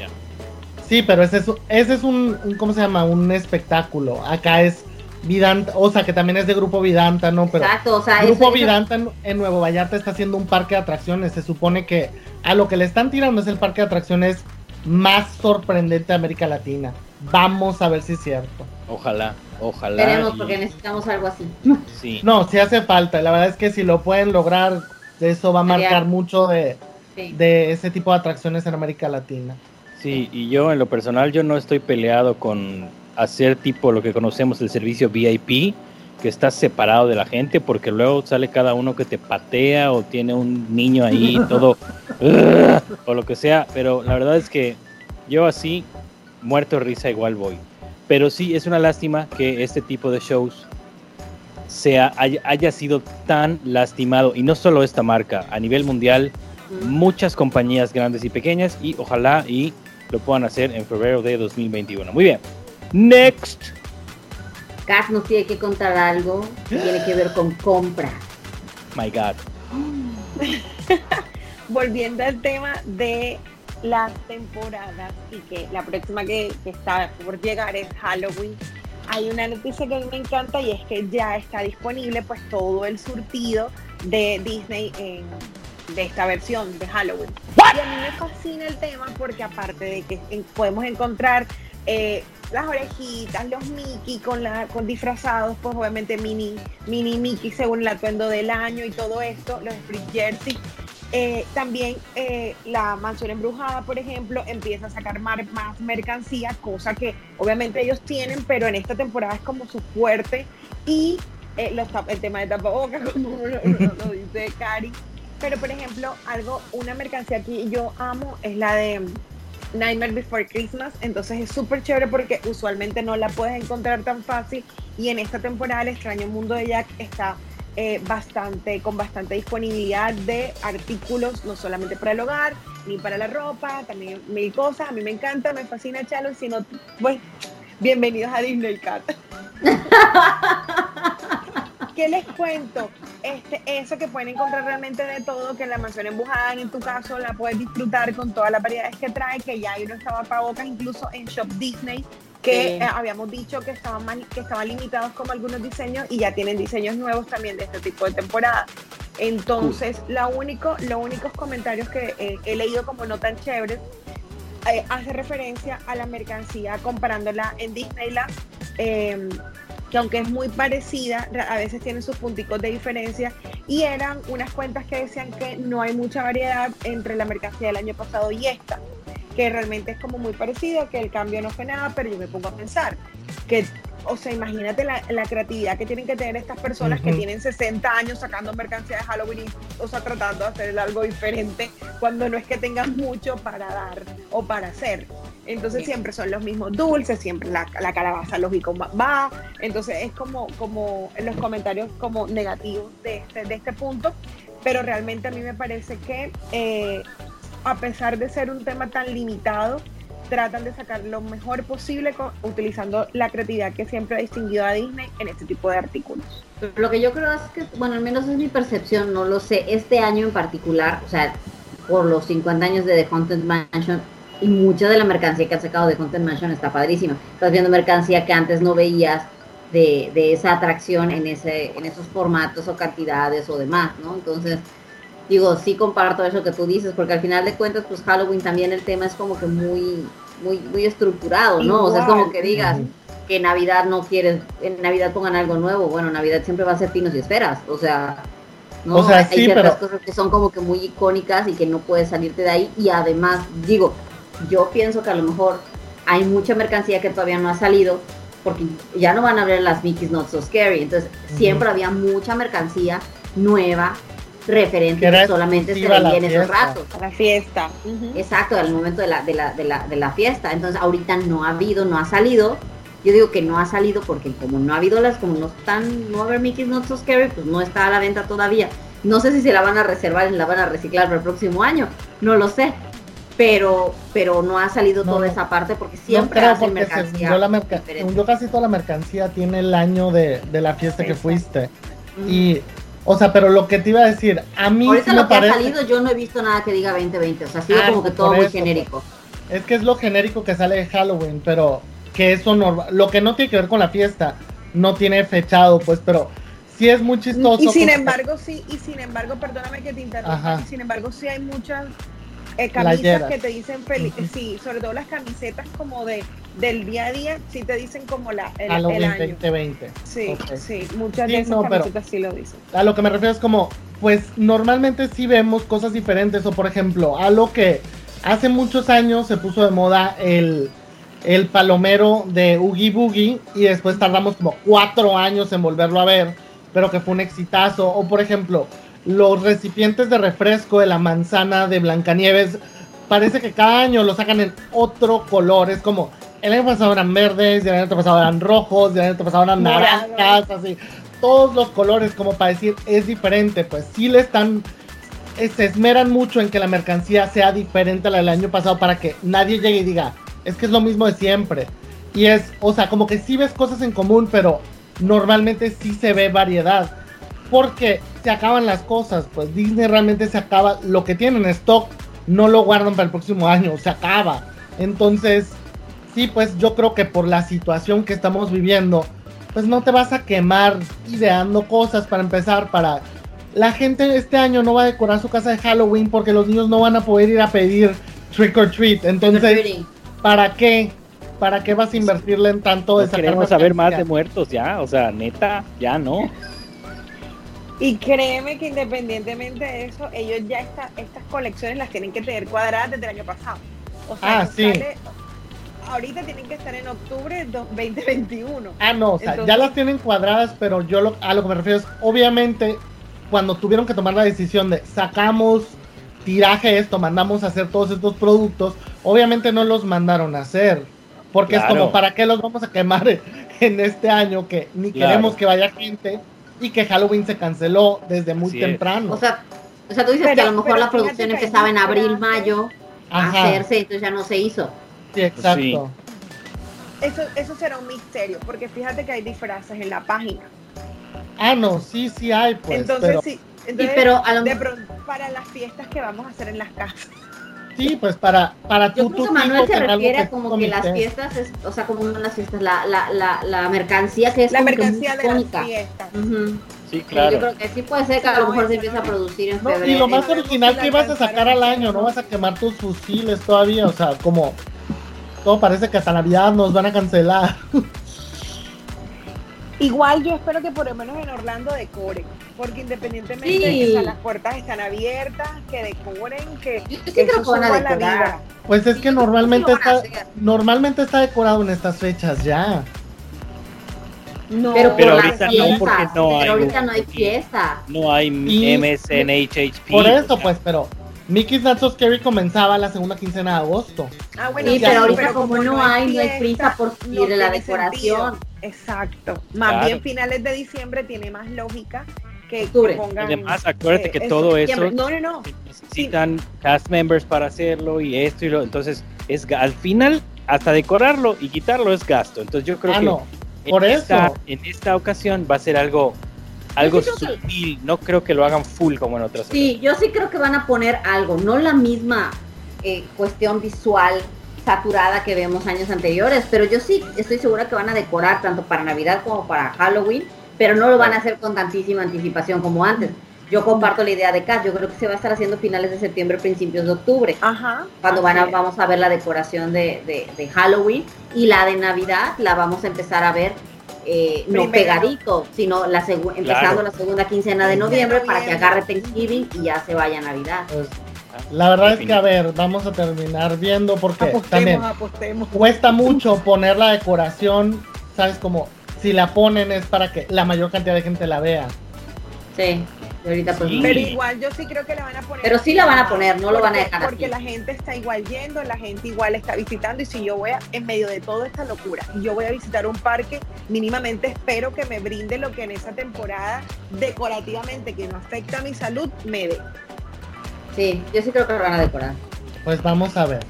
Sí, pero ese es, ese es un, ¿cómo se llama? Un espectáculo. Acá es Vidanta, o sea, que también es de Grupo Vidanta, ¿no? Pero Exacto, o sea, Grupo Vidanta en, Nuevo Vallarta está haciendo un parque de atracciones. Se supone que a lo que le están tirando es el parque de atracciones más sorprendente de América Latina. Vamos a ver si es cierto. Ojalá, ojalá. Tenemos, porque necesitamos algo así. Sí. No, sí hace falta. La verdad es que si lo pueden lograr, eso va a marcar mucho de, de ese tipo de atracciones en América Latina. Sí, y yo en lo personal, yo no estoy peleado con hacer tipo lo que conocemos el servicio VIP, que está separado de la gente, porque luego sale cada uno que te patea o tiene un niño ahí todo, o lo que sea, pero la verdad es que yo así, muerto risa, igual voy. pero sí es una lástima que este tipo de shows sea, haya sido tan lastimado, y no solo esta marca, a nivel mundial, muchas compañías grandes y pequeñas, y ojalá y lo puedan hacer en febrero de 2021. Muy bien. Next. Kat nos tiene que contar algo que tiene que ver con compra. My God. Volviendo al tema de las temporadas y que la próxima que, que está por llegar es Halloween. Hay una noticia que a mí me encanta y es que ya está disponible pues todo el surtido de Disney en, de esta versión de Halloween. Y a mí me fascina el tema porque aparte de que podemos encontrar eh, las orejitas, los Mickey con, la, con disfrazados, pues obviamente mini, mini Mickey según el atuendo del año y todo esto, los Spring Jersey. Eh, también eh, la mansión embrujada, por ejemplo, empieza a sacar mar- más mercancía, cosa que obviamente ellos tienen, pero en esta temporada es como su fuerte. Y eh, los el tema de tapabocas, como lo, lo- lo dice Cari. Pero, por ejemplo, algo, una mercancía que yo amo es la de Nightmare Before Christmas. Entonces es súper chévere porque usualmente no la puedes encontrar tan fácil. Y en esta temporada, El extraño mundo de Jack está eh, bastante, con bastante disponibilidad de artículos, no solamente para el hogar, ni para la ropa, también mil cosas. A mí me encanta, me fascina Chalo, sino, pues, bienvenidos a Disney Cat. ¿Qué les cuento? Este, eso que pueden encontrar realmente de todo, que la mansión embujada, en tu caso, la puedes disfrutar con todas las variedades que trae, que ya hay unos tapabocas incluso en Shop Disney, que Sí. eh, habíamos dicho que estaban, mal- que estaban limitados como algunos diseños y ya tienen diseños nuevos también de este tipo de temporada. Entonces, lo único, los únicos comentarios que eh, he leído como no tan chéveres eh, hace referencia a la mercancía comparándola en Disneyland, eh, que aunque es muy parecida, a veces tiene sus punticos de diferencia y eran unas cuentas que decían que no hay mucha variedad entre la mercancía del año pasado y esta, que realmente es como muy parecido, que el cambio no fue nada, pero yo me pongo a pensar que, o sea, imagínate la, la creatividad que tienen que tener estas personas que tienen 60 años sacando mercancía de Halloween, y, o sea, tratando de hacer algo diferente cuando no es que tengan mucho para dar o para hacer. Entonces siempre son los mismos dulces, siempre la, la calabaza lógico va-. Entonces es como, como los comentarios como negativos de este, de este punto. Pero realmente a mí me parece que eh, a pesar de ser un tema tan limitado, tratan de sacar lo mejor posible con- utilizando la creatividad que siempre ha distinguido a Disney en este tipo de artículos. Lo que yo creo es que, bueno, al menos es mi percepción, no lo sé, este año en particular, o sea, por los 50 años de The Haunted Mansion y mucha de la mercancía que han sacado de Haunted Mansion está padrísima. Estás viendo mercancía que antes no veías de, de esa atracción en, ese, en esos formatos o cantidades o demás, ¿no? Entonces, digo, sí comparto eso que tú dices, porque al final de cuentas, pues Halloween también el tema es como que muy, muy, muy estructurado, ¿no? O sea, es como que digas, que Navidad no quieres, en Navidad pongan algo nuevo, bueno, Navidad siempre va a ser pinos y esferas, o sea, ¿no? O sea, hay sí, ciertas pero- cosas que son como que muy icónicas y que no puedes salirte de ahí y además, digo, yo pienso que a lo mejor hay mucha mercancía que todavía no ha salido porque ya no van a ver las Mickey's Not So Scary, entonces siempre había mucha mercancía nueva referente Que solamente se exclusiva a la veía en esos ratos. La fiesta. Exacto, al momento de la, de, la, de, la, de la fiesta. Entonces ahorita no ha habido, no ha salido. Yo digo que no ha salido porque como no ha habido las, como no están, no va a haber Mickey's Not So Scary, pues no está a la venta todavía. No sé si se la van a reservar y la van a reciclar para el próximo año, no lo sé. Pero, pero no ha salido No, toda no. esa parte porque No siempre creo hacen porque según mercancía. yo, la merca- diferente. según yo casi toda la mercancía tiene el año de, de la fiesta que fuiste. Y, o sea, pero lo que te iba a decir, a mí Ahorita sí lo me que ha salido yo no he visto nada que diga 2020, o sea, ha sido Ah, como que por todo muy eso, genérico. es que es lo genérico que sale de Halloween, pero que eso normal, lo que no tiene que ver con la fiesta, no tiene fechado, pues, pero sí es muy chistoso. Y sin embargo, sí, y sin embargo, perdóname que te interrumpa, y sin embargo, sí hay muchas eh, camisas que te dicen feliz, sí, sobre todo las camisetas como de del día a día, sí te dicen como la, el, el Halloween año. 2020. Sí, sí, muchas Sí, de esas no, pero- camisetas sí lo dicen. A lo que me refiero es como, pues normalmente sí vemos cosas diferentes, o por ejemplo, algo que hace muchos años se puso de moda el, el palomero de Oogie Boogie y después tardamos como cuatro años en volverlo a ver, pero que fue un exitazo, o por ejemplo, los recipientes de refresco de la manzana de Blancanieves, parece que cada año lo sacan en otro color, es como, el año pasado eran verdes, el año pasado eran rojos, el año pasado eran naranjas, así. Todos los colores, como para decir, es diferente. Pues sí le están. eh, Se esmeran mucho en que la mercancía sea diferente a la del año pasado para que nadie llegue y diga, es que es lo mismo de siempre. Y es, o sea, como que sí ves cosas en común, pero normalmente sí se ve variedad. Porque se acaban las cosas, pues Disney realmente se acaba, lo que tienen en stock no lo guardan para el próximo año, se acaba. Entonces, sí, pues yo creo que por la situación que estamos viviendo, pues no te vas a quemar ideando cosas para empezar, para... La gente este año no va a decorar su casa de Halloween porque los niños no van a poder ir a pedir trick or treat. Entonces. ¿para qué? ¿Para qué vas a invertirle en tanto de No queremos saber más de muertos ya, o sea, neta, ya no. Y créeme que independientemente de eso, ellos ya esta- estas colecciones las tienen que tener cuadradas desde el año pasado. O sea, Ah, sí. sale- ahorita tienen que estar en octubre del 2021. Ah, no, o sea, Entonces- ya las tienen cuadradas, pero yo lo, a lo que me refiero es, obviamente, cuando tuvieron que tomar la decisión de sacamos tiraje esto, mandamos a hacer todos estos productos, obviamente no los mandaron a hacer. Porque es como, ¿para qué los vamos a quemar en este año que ni Claro. queremos que vaya gente y que Halloween se canceló desde muy Así temprano? O sea, o sea, tú dices Pero- que a lo mejor la producción empezaba en abril, mayo a hacerse, entonces ya no se hizo. sí, exacto. Sí. Eso, eso será un misterio, porque fíjate que hay disfraces en la página. Ah, no, sí, sí hay, pues, entonces, pero sí. Entonces, pero a lo de pronto, para las fiestas que vamos a hacer en las casas. Sí, pues para, para Yo tú, creo que tú Manuel tipo se refiere que a como que las fiestas, es, o sea, como no las fiestas, la, la, la, la mercancía que es La como que muy mercancía de icónica. las fiestas. Sí, Sí, claro. Yo creo que sí puede ser que a lo No, mejor se empiece a no. producir en No, febrero. y lo más original que ibas a sacar al año, no ¿no? vas a quemar tus fusiles todavía, o sea, como todo parece que hasta Navidad nos van a cancelar. Igual yo espero que por lo menos en Orlando decoren, porque independientemente Sí. de que o sea, las puertas están abiertas, que decoren, que Yo sí eso que van a la vida. Pues es que Sí, normalmente está normalmente está decorado en estas fechas ya. No, Pero, ahorita no, porque no hay pero ahorita un- no hay fiesta. No hay Y- MSN HHP. Por o eso, sea, pues, pero Mickey's Not So Scary comenzaba la segunda quincena de agosto. Ah, bueno, Sí, pero ahorita pero como no hay, no hay fiesta, prisa por no la decoración. sentido. Exacto. Más Claro. bien finales de diciembre tiene más lógica que, que Octubre. pongan. Además, acuérdate que eh, todo eso. No, no, no. necesitan cast members para hacerlo y esto y lo. Entonces, es ga- al final, hasta decorarlo y quitarlo es gasto. Entonces, yo creo Ah, que no. en, por esta, eso. en esta ocasión va a ser algo, algo sí creo que- sutil. No creo que lo hagan full como en otras. Sí, yo sí creo que van a poner algo, no la misma eh, cuestión visual saturada que vemos años anteriores, pero yo sí estoy segura que van a decorar tanto para Navidad como para Halloween, pero no lo van a hacer con tantísima anticipación como antes. Yo comparto la idea de Kat, yo creo que se va a estar haciendo finales de septiembre, principios de octubre, Ajá. cuando van a, vamos a ver la decoración de, de- de Halloween y la de Navidad la vamos a empezar a ver eh, no pegadito, sino la empezando la segunda quincena de noviembre para que agarre Thanksgiving y ya se vaya Navidad. Pues, la verdad es que, a ver, vamos a terminar viendo porque Apostemos, también apostemos. cuesta mucho poner la decoración, ¿sabes? Como si la ponen es para que la mayor cantidad de gente la vea. Sí, y ahorita pues Sí. Pero igual yo sí creo que la van a poner. Pero sí la van a poner, no lo van a dejar Porque así. la gente está igual yendo, la gente igual está visitando y si yo voy a, en medio de toda esta locura, y yo voy a visitar un parque, mínimamente espero que me brinde lo que en esa temporada decorativamente que no afecta a mi salud me dé. Sí, yo sí creo que lo van a decorar. Pues vamos a ver.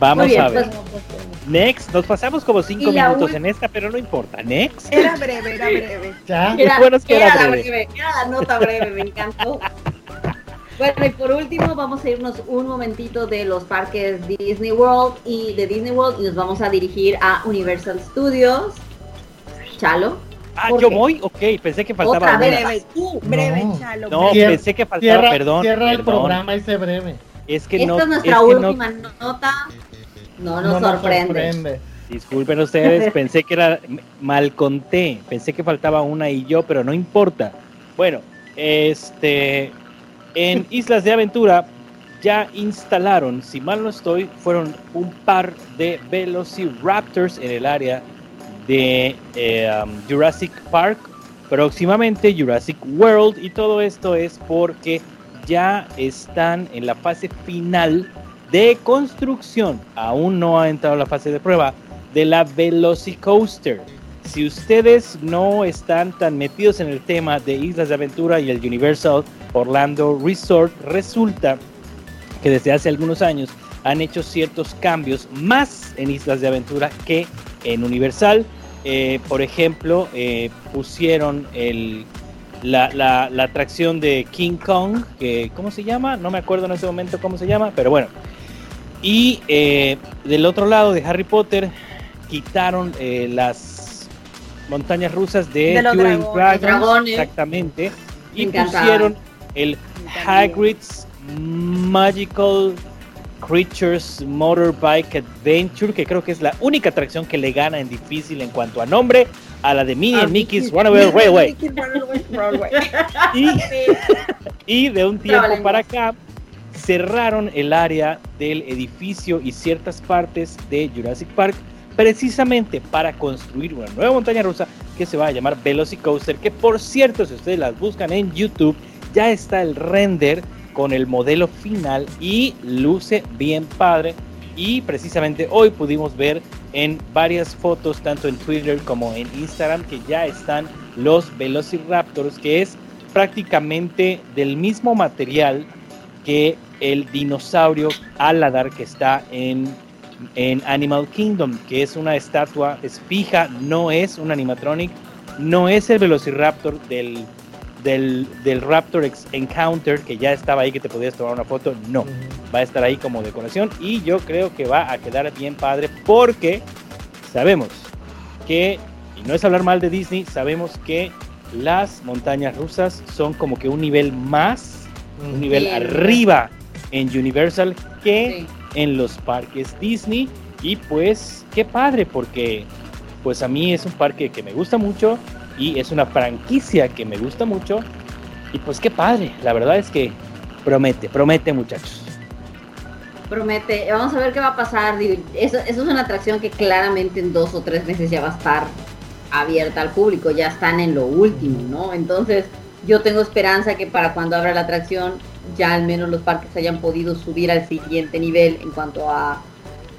Vamos bien, a ver. pues, Next, nos pasamos como cinco minutos en esta, pero no importa. Next. Era breve, era breve. Ya. Qué bueno es que era la breve. breve, era la nota breve, me encantó. Bueno, y por último vamos a irnos un momentito de los parques Disney World y de Disney World y nos vamos a dirigir a Universal Studios. Chalo. Ah, ¿Por yo qué? voy. Ok, pensé que faltaba Otra una. vez. Breve, tú, breve, No. chalo. No, pensé que faltaba, Cierra, perdón. cierra el perdón. programa y se breve. Es que Esta no. es nuestra es que no- última nota. No nos sorprende. Disculpen ustedes, pensé que era mal conté, pensé que faltaba una y yo, pero no importa. Bueno, este en Islas de Aventura ya instalaron, si mal no estoy, fueron un par de Velociraptors en el área de eh, um, Jurassic Park, próximamente Jurassic World y todo esto es porque ya están en la fase final de construcción. Aún no ha entrado la fase de prueba de la Velocicoaster. Si ustedes no están tan metidos en el tema de Islas de Aventura y el Universal Orlando Resort, resulta que desde hace algunos años han hecho ciertos cambios más en Islas de Aventura que en Universal. Eh, por ejemplo, eh, pusieron el, la, la- atracción de King Kong, que ¿cómo se llama? No me acuerdo en ese momento cómo se llama, pero bueno. Y eh, del otro lado de Harry Potter quitaron eh, las montañas rusas de, De los Dueling dragones. Exactamente, y encantaba. pusieron el Hagrid's Magical Creatures Motorbike Adventure, que creo que es la única atracción que le gana en difícil en cuanto a nombre a la de Minnie and Mickey's Mickey. Runaway Railway. Y, y de un tiempo para acá cerraron el área del edificio y ciertas partes de Jurassic Park precisamente para construir una nueva montaña rusa que se va a llamar Velocicoaster, que por cierto, si ustedes las buscan en YouTube, ya está el render con el modelo final y luce bien padre. Y precisamente hoy pudimos ver en varias fotos, tanto en Twitter como en Instagram, que ya están los Velociraptors, que es prácticamente del mismo material que el dinosaurio Aladar que está en, en Animal Kingdom, que es una estatua, es fija, no es un animatronic, no es el Velociraptor del, del, del Raptor Encounter, que ya estaba ahí, que te podías tomar una foto, no, va a estar ahí como decoración y yo creo que va a quedar bien padre porque sabemos que, y no es hablar mal de Disney, sabemos que las montañas rusas son como que un nivel más un nivel Sí, arriba en Universal que Sí. en los parques Disney y pues qué padre porque pues a mí es un parque que me gusta mucho y es una franquicia que me gusta mucho y pues qué padre, la verdad es que promete, promete muchachos. Promete, vamos a ver qué va a pasar. eso es una atracción que claramente en dos o tres meses ya va a estar abierta al público, ya están en lo último, ¿no? Entonces, yo tengo esperanza que para cuando abra la atracción, ya al menos los parques hayan podido subir al siguiente nivel en cuanto a,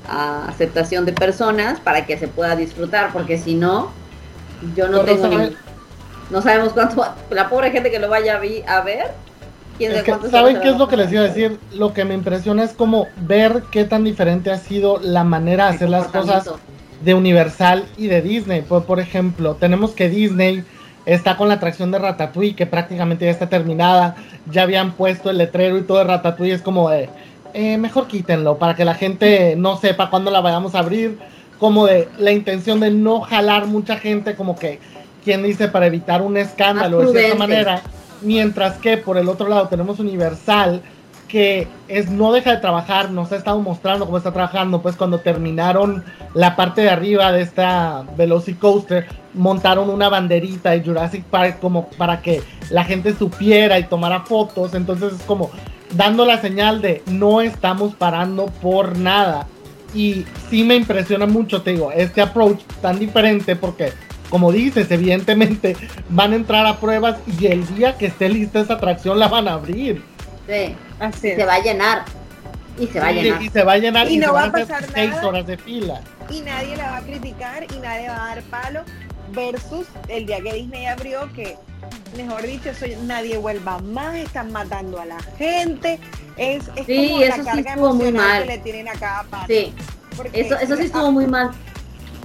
a aceptación de personas para que se pueda disfrutar, porque si no, yo no Pero tengo ni- no sabemos cuánto, la pobre gente que lo vaya a, vi- a ver, quién Es que, ¿Saben qué es lo que les iba a decir? Lo que me impresiona es como ver qué tan diferente ha sido la manera de hacer las cosas de Universal y de Disney. Por, por ejemplo, tenemos que Disney está con la atracción de Ratatouille, que prácticamente ya está terminada. Ya habían puesto el letrero y todo de Ratatouille. Es como de, eh, mejor quítenlo para que la gente no sepa cuándo la vayamos a abrir. Como de la intención de no jalar mucha gente, como que, quien dice, para evitar un escándalo de cierta manera. Mientras que por el otro lado tenemos Universal, que es no deja de trabajar, nos ha estado mostrando cómo está trabajando, pues cuando terminaron la parte de arriba de esta Velocicoaster, montaron una banderita de Jurassic Park como para que la gente supiera y tomara fotos, entonces es como dando la señal de no estamos parando por nada. Y sí me impresiona mucho, te digo, este approach tan diferente porque, como dices, evidentemente van a entrar a pruebas y el día que esté lista esa atracción la van a abrir. Sí, Así es. se va a llenar. Y se va a llenar. Y, se va a llenar Y y, no se va a pasar seis nada. horas de fila. y nadie la va a criticar y nadie va a dar palo versus el día que Disney abrió que mejor dicho eso nadie vuelva más están matando a la gente es, es Sí, como eso la sí carga estuvo muy emocional mal. que le tienen a cada parte Sí, eso, eso sí estuvo muy mal.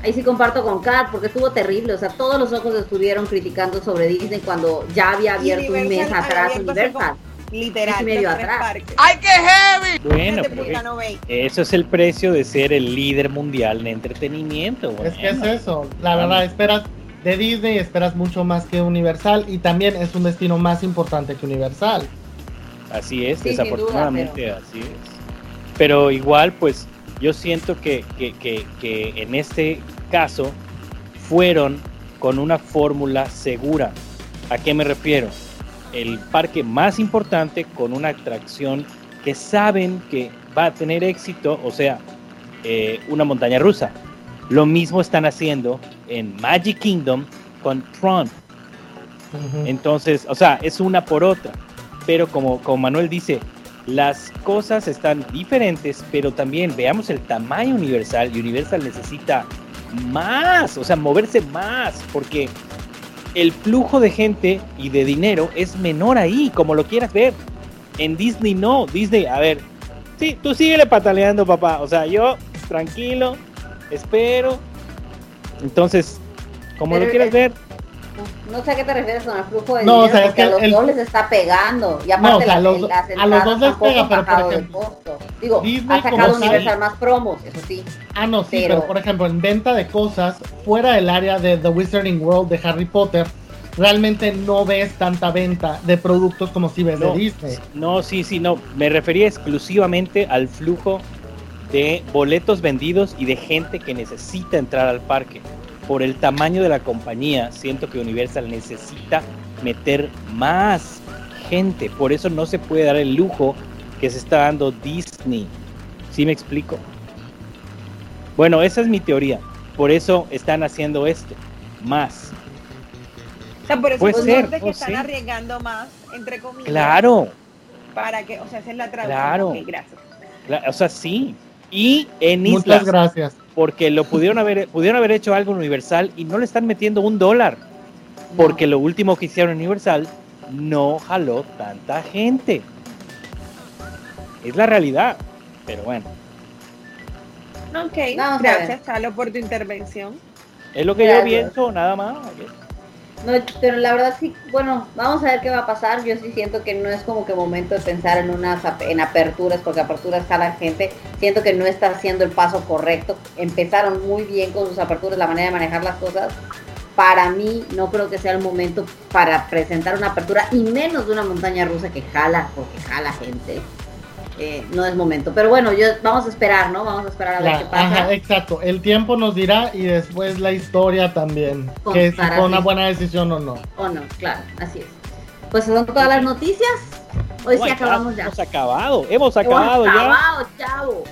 Ahí sí comparto con Kat, porque estuvo terrible. O sea, todos los ojos estuvieron criticando sobre Disney cuando ya había abierto un mes atrás Universal. Literal mes y medio atrás. parques. ¡Ay, qué heavy! Bueno, pero eso es el precio de ser el líder mundial en entretenimiento. Es que es bueno. eso. La verdad, esperas de Disney, esperas mucho más que Universal y también es un destino más importante que Universal. Así es, Sí, sin duda, desafortunadamente así es. Pero igual, pues yo siento que, que, que, que en este caso fueron con una fórmula segura. ¿A qué me refiero? El parque más importante con una atracción que saben que va a tener éxito, o sea, eh, una montaña rusa. Lo mismo están haciendo en Magic Kingdom con Tron. Entonces, o sea, es una por otra. Pero como, como Manuel dice, las cosas están diferentes, pero también veamos el tamaño universal y Universal necesita más, o sea, moverse más, porque el flujo de gente y de dinero es menor ahí, como lo quieras ver. En Disney no, Disney, a ver, sí, tú síguele pataleando, papá, o sea, yo tranquilo, espero. Entonces, como Pero lo quieras el- ver, No sé a qué te refieres con el flujo de No, o dinero, sea, es porque que a los el- dos les está pegando. Y aparte No, o sea, las, los- las a los dos les pega, pero, por ejemplo. Digo, Disney ha sacado Universal más promos, eso sí. Ah, no, sí, Pero- pero... por ejemplo, en venta de cosas, fuera del área de The Wizarding World de Harry Potter, realmente no ves tanta venta de productos como si ves No. de Disney. no, sí, sí, no, me refería exclusivamente al flujo de boletos vendidos y de gente que necesita entrar al parque. Por el tamaño de la compañía, siento que Universal necesita meter más gente. Por eso no se puede dar el lujo que se está dando Disney. ¿Sí me explico? Bueno, esa es mi teoría. Por eso están haciendo esto. Más. O sea, por eso Puede es ser, que no están sé. arriesgando más, entre comillas. Claro. Para que, o sea, esa es la traducción. Claro. Gracias. O sea, sí. Y en Muchas islas. gracias. Porque lo pudieron haber pudieron haber hecho algo en Universal y no le están metiendo un dólar porque lo último que hicieron en Universal no jaló tanta gente. Es la realidad pero bueno. Ok, Vamos gracias, Chalo, por tu intervención. es lo que yo pienso nada más No, pero la verdad sí, bueno, vamos a ver qué va a pasar. Yo sí siento que no es como que momento de pensar en unas en aperturas, porque aperturas jalan gente. Siento que no está haciendo el paso correcto. Empezaron muy bien con sus aperturas, la manera de manejar las cosas. Para mí no creo que sea el momento para presentar una apertura y menos de una montaña rusa que jala, porque jala gente. Eh, no es momento. Pero bueno, yo vamos a esperar, ¿no? Vamos a esperar a ver La- qué pasa. ajá, exacto. El tiempo nos dirá y después la historia también. Que si fue una buena decisión o no. O no, claro, así es. Pues son todas las noticias. Hoy sí Oh, acabamos ya. hemos acabado hemos Hemos acabado ya acabado, chavo.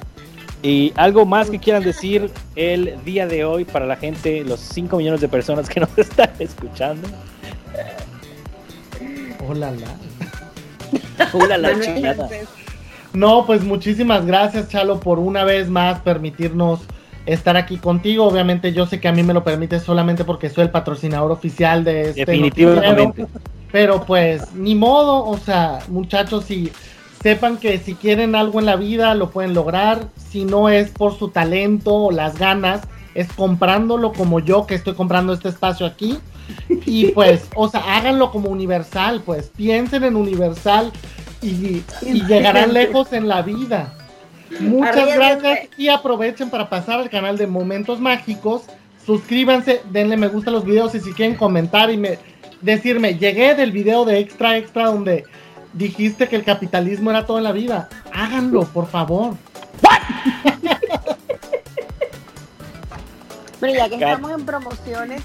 y algo más que quieran decir el día de hoy para la gente los 5 millones de personas que nos están escuchando Hola, la. Hola la Manuel. chingada. No, pues muchísimas gracias, Chalo, por una vez más permitirnos estar aquí contigo. Obviamente, yo sé que a mí me lo permite solamente porque soy el patrocinador oficial de este. noticiero, definitivamente Pero pues, ni modo, o sea, muchachos, si sepan que si quieren algo en la vida lo pueden lograr. Si no es por su talento o las ganas, es comprándolo como yo que estoy comprando este espacio aquí. Y pues, o sea, háganlo como universal, pues piensen en universal y, y llegarán lejos en la vida. Muchas gracias y aprovechen para pasar al canal de Momentos Mágicos. Suscríbanse, denle me gusta a los videos y si quieren comentar y me decirme, llegué del video de Extra Extra donde dijiste que el capitalismo era todo en la vida. Háganlo, por favor. Bueno, ya que estamos en promociones,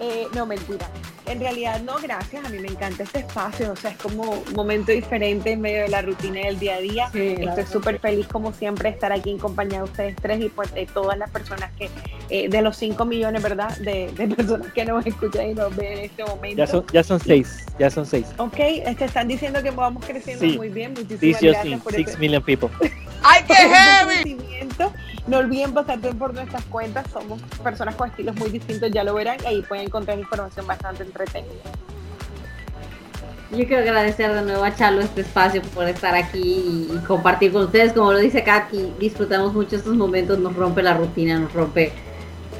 eh, no, mentira. En realidad, no, gracias. A mí me encanta este espacio. O sea, es como un momento diferente en medio de la rutina del día a día. Estoy súper feliz, como siempre, de estar aquí en compañía de ustedes tres y pues de todas las personas que, eh, de los 5 millones, ¿verdad? De, de personas que nos escuchan y nos ven en este momento. ya son ya son seis ya son seis Ok, este, están diciendo que vamos creciendo Sí. muy bien. Muchísimas sí gracias sí por six ese- million people ¡Ay, qué heavy! No olviden pasarte por nuestras cuentas, somos personas con estilos muy distintos, ya lo verán, y ahí pueden encontrar información bastante entretenida. Yo quiero agradecer de nuevo a Chalo este espacio por estar aquí y, compartir con ustedes. Como lo dice Katy, disfrutamos mucho estos momentos, nos rompe la rutina, nos rompe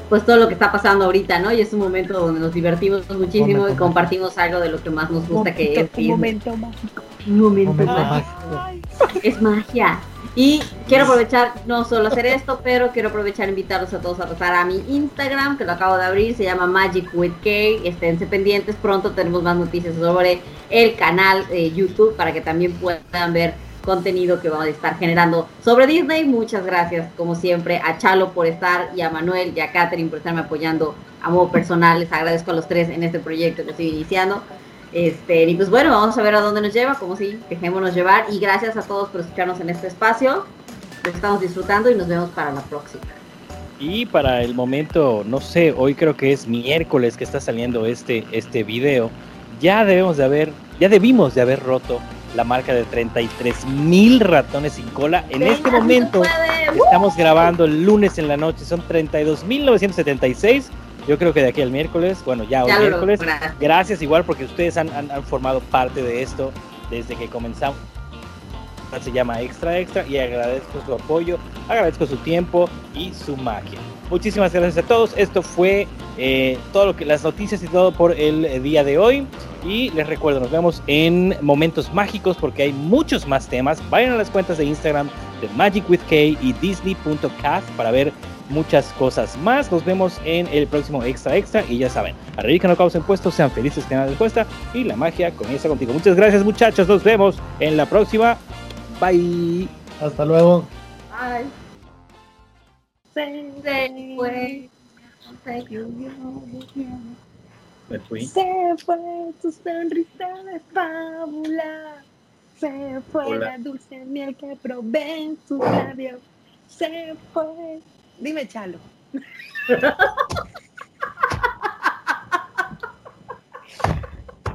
pues todo lo que está pasando ahorita, ¿no? Y es un momento donde nos divertimos muchísimo Momento y compartimos algo de lo que más nos gusta, que es un momento mágico. Un momento Momento mágico. mágico. Es magia. Y quiero aprovechar, no solo hacer esto, pero quiero aprovechar e invitarlos a todos a pasar a mi Instagram, que lo acabo de abrir, se llama Magic with K. Esténse pendientes, pronto tenemos más noticias sobre el canal de YouTube para que también puedan ver contenido que vamos a estar generando sobre Disney. Muchas gracias, como siempre, a Chalo por estar y a Manuel y a Catherine por estarme apoyando a modo personal. Les agradezco a los tres en este proyecto que estoy iniciando. Este, y pues bueno, vamos a ver a dónde nos lleva, como si dejémonos llevar. Y gracias a todos por escucharnos en este espacio. Lo estamos disfrutando y nos vemos para la próxima. Y para el momento, no sé, hoy creo que es miércoles que está saliendo este, este video. Ya debemos de haber, ya debimos de haber roto la marca de 33 mil ratones sin cola. En Venga, este momento estamos grabando el lunes en la noche, son 32.976. Yo creo que de aquí al miércoles, bueno, ya hoy Ya lo miércoles. Gracias igual porque ustedes han, han- han formado parte de esto desde que comenzamos. Se llama Extra Extra y agradezco su apoyo, agradezco su tiempo y su magia. Muchísimas gracias a todos. Esto fue eh, todo lo que las noticias y todo por el eh, día de hoy. Y les recuerdo, nos vemos en momentos mágicos porque hay muchos más temas. Vayan a las cuentas de Instagram de Magic with K y Disney.cast para ver muchas cosas más. Nos vemos en el próximo Extra Extra y ya saben, a reír que no causen puestos, sean felices que nada les cuesta y la magia comienza contigo. Muchas gracias muchachos, nos vemos en la próxima. Bye. Hasta luego. Se Me fui. Se fue tu sonrisa de fábula. Se fue Hola. la dulce miel que probé en tus labios. Se fue. Dime, Chalo.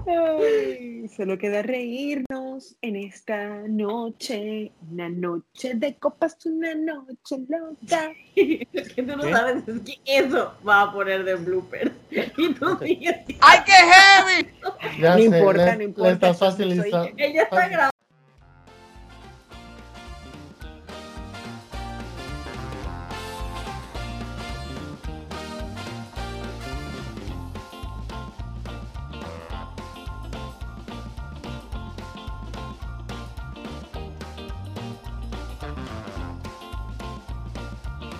Ay, solo queda reírnos en esta noche. Una noche de copas, una noche loca. Es que tú no sabes, es que eso va a poner de blooper. Y tú sigues. ¡Ay, qué heavy! Ya No sé, importa, le- no importa. estás facilitando. Ella está grabando.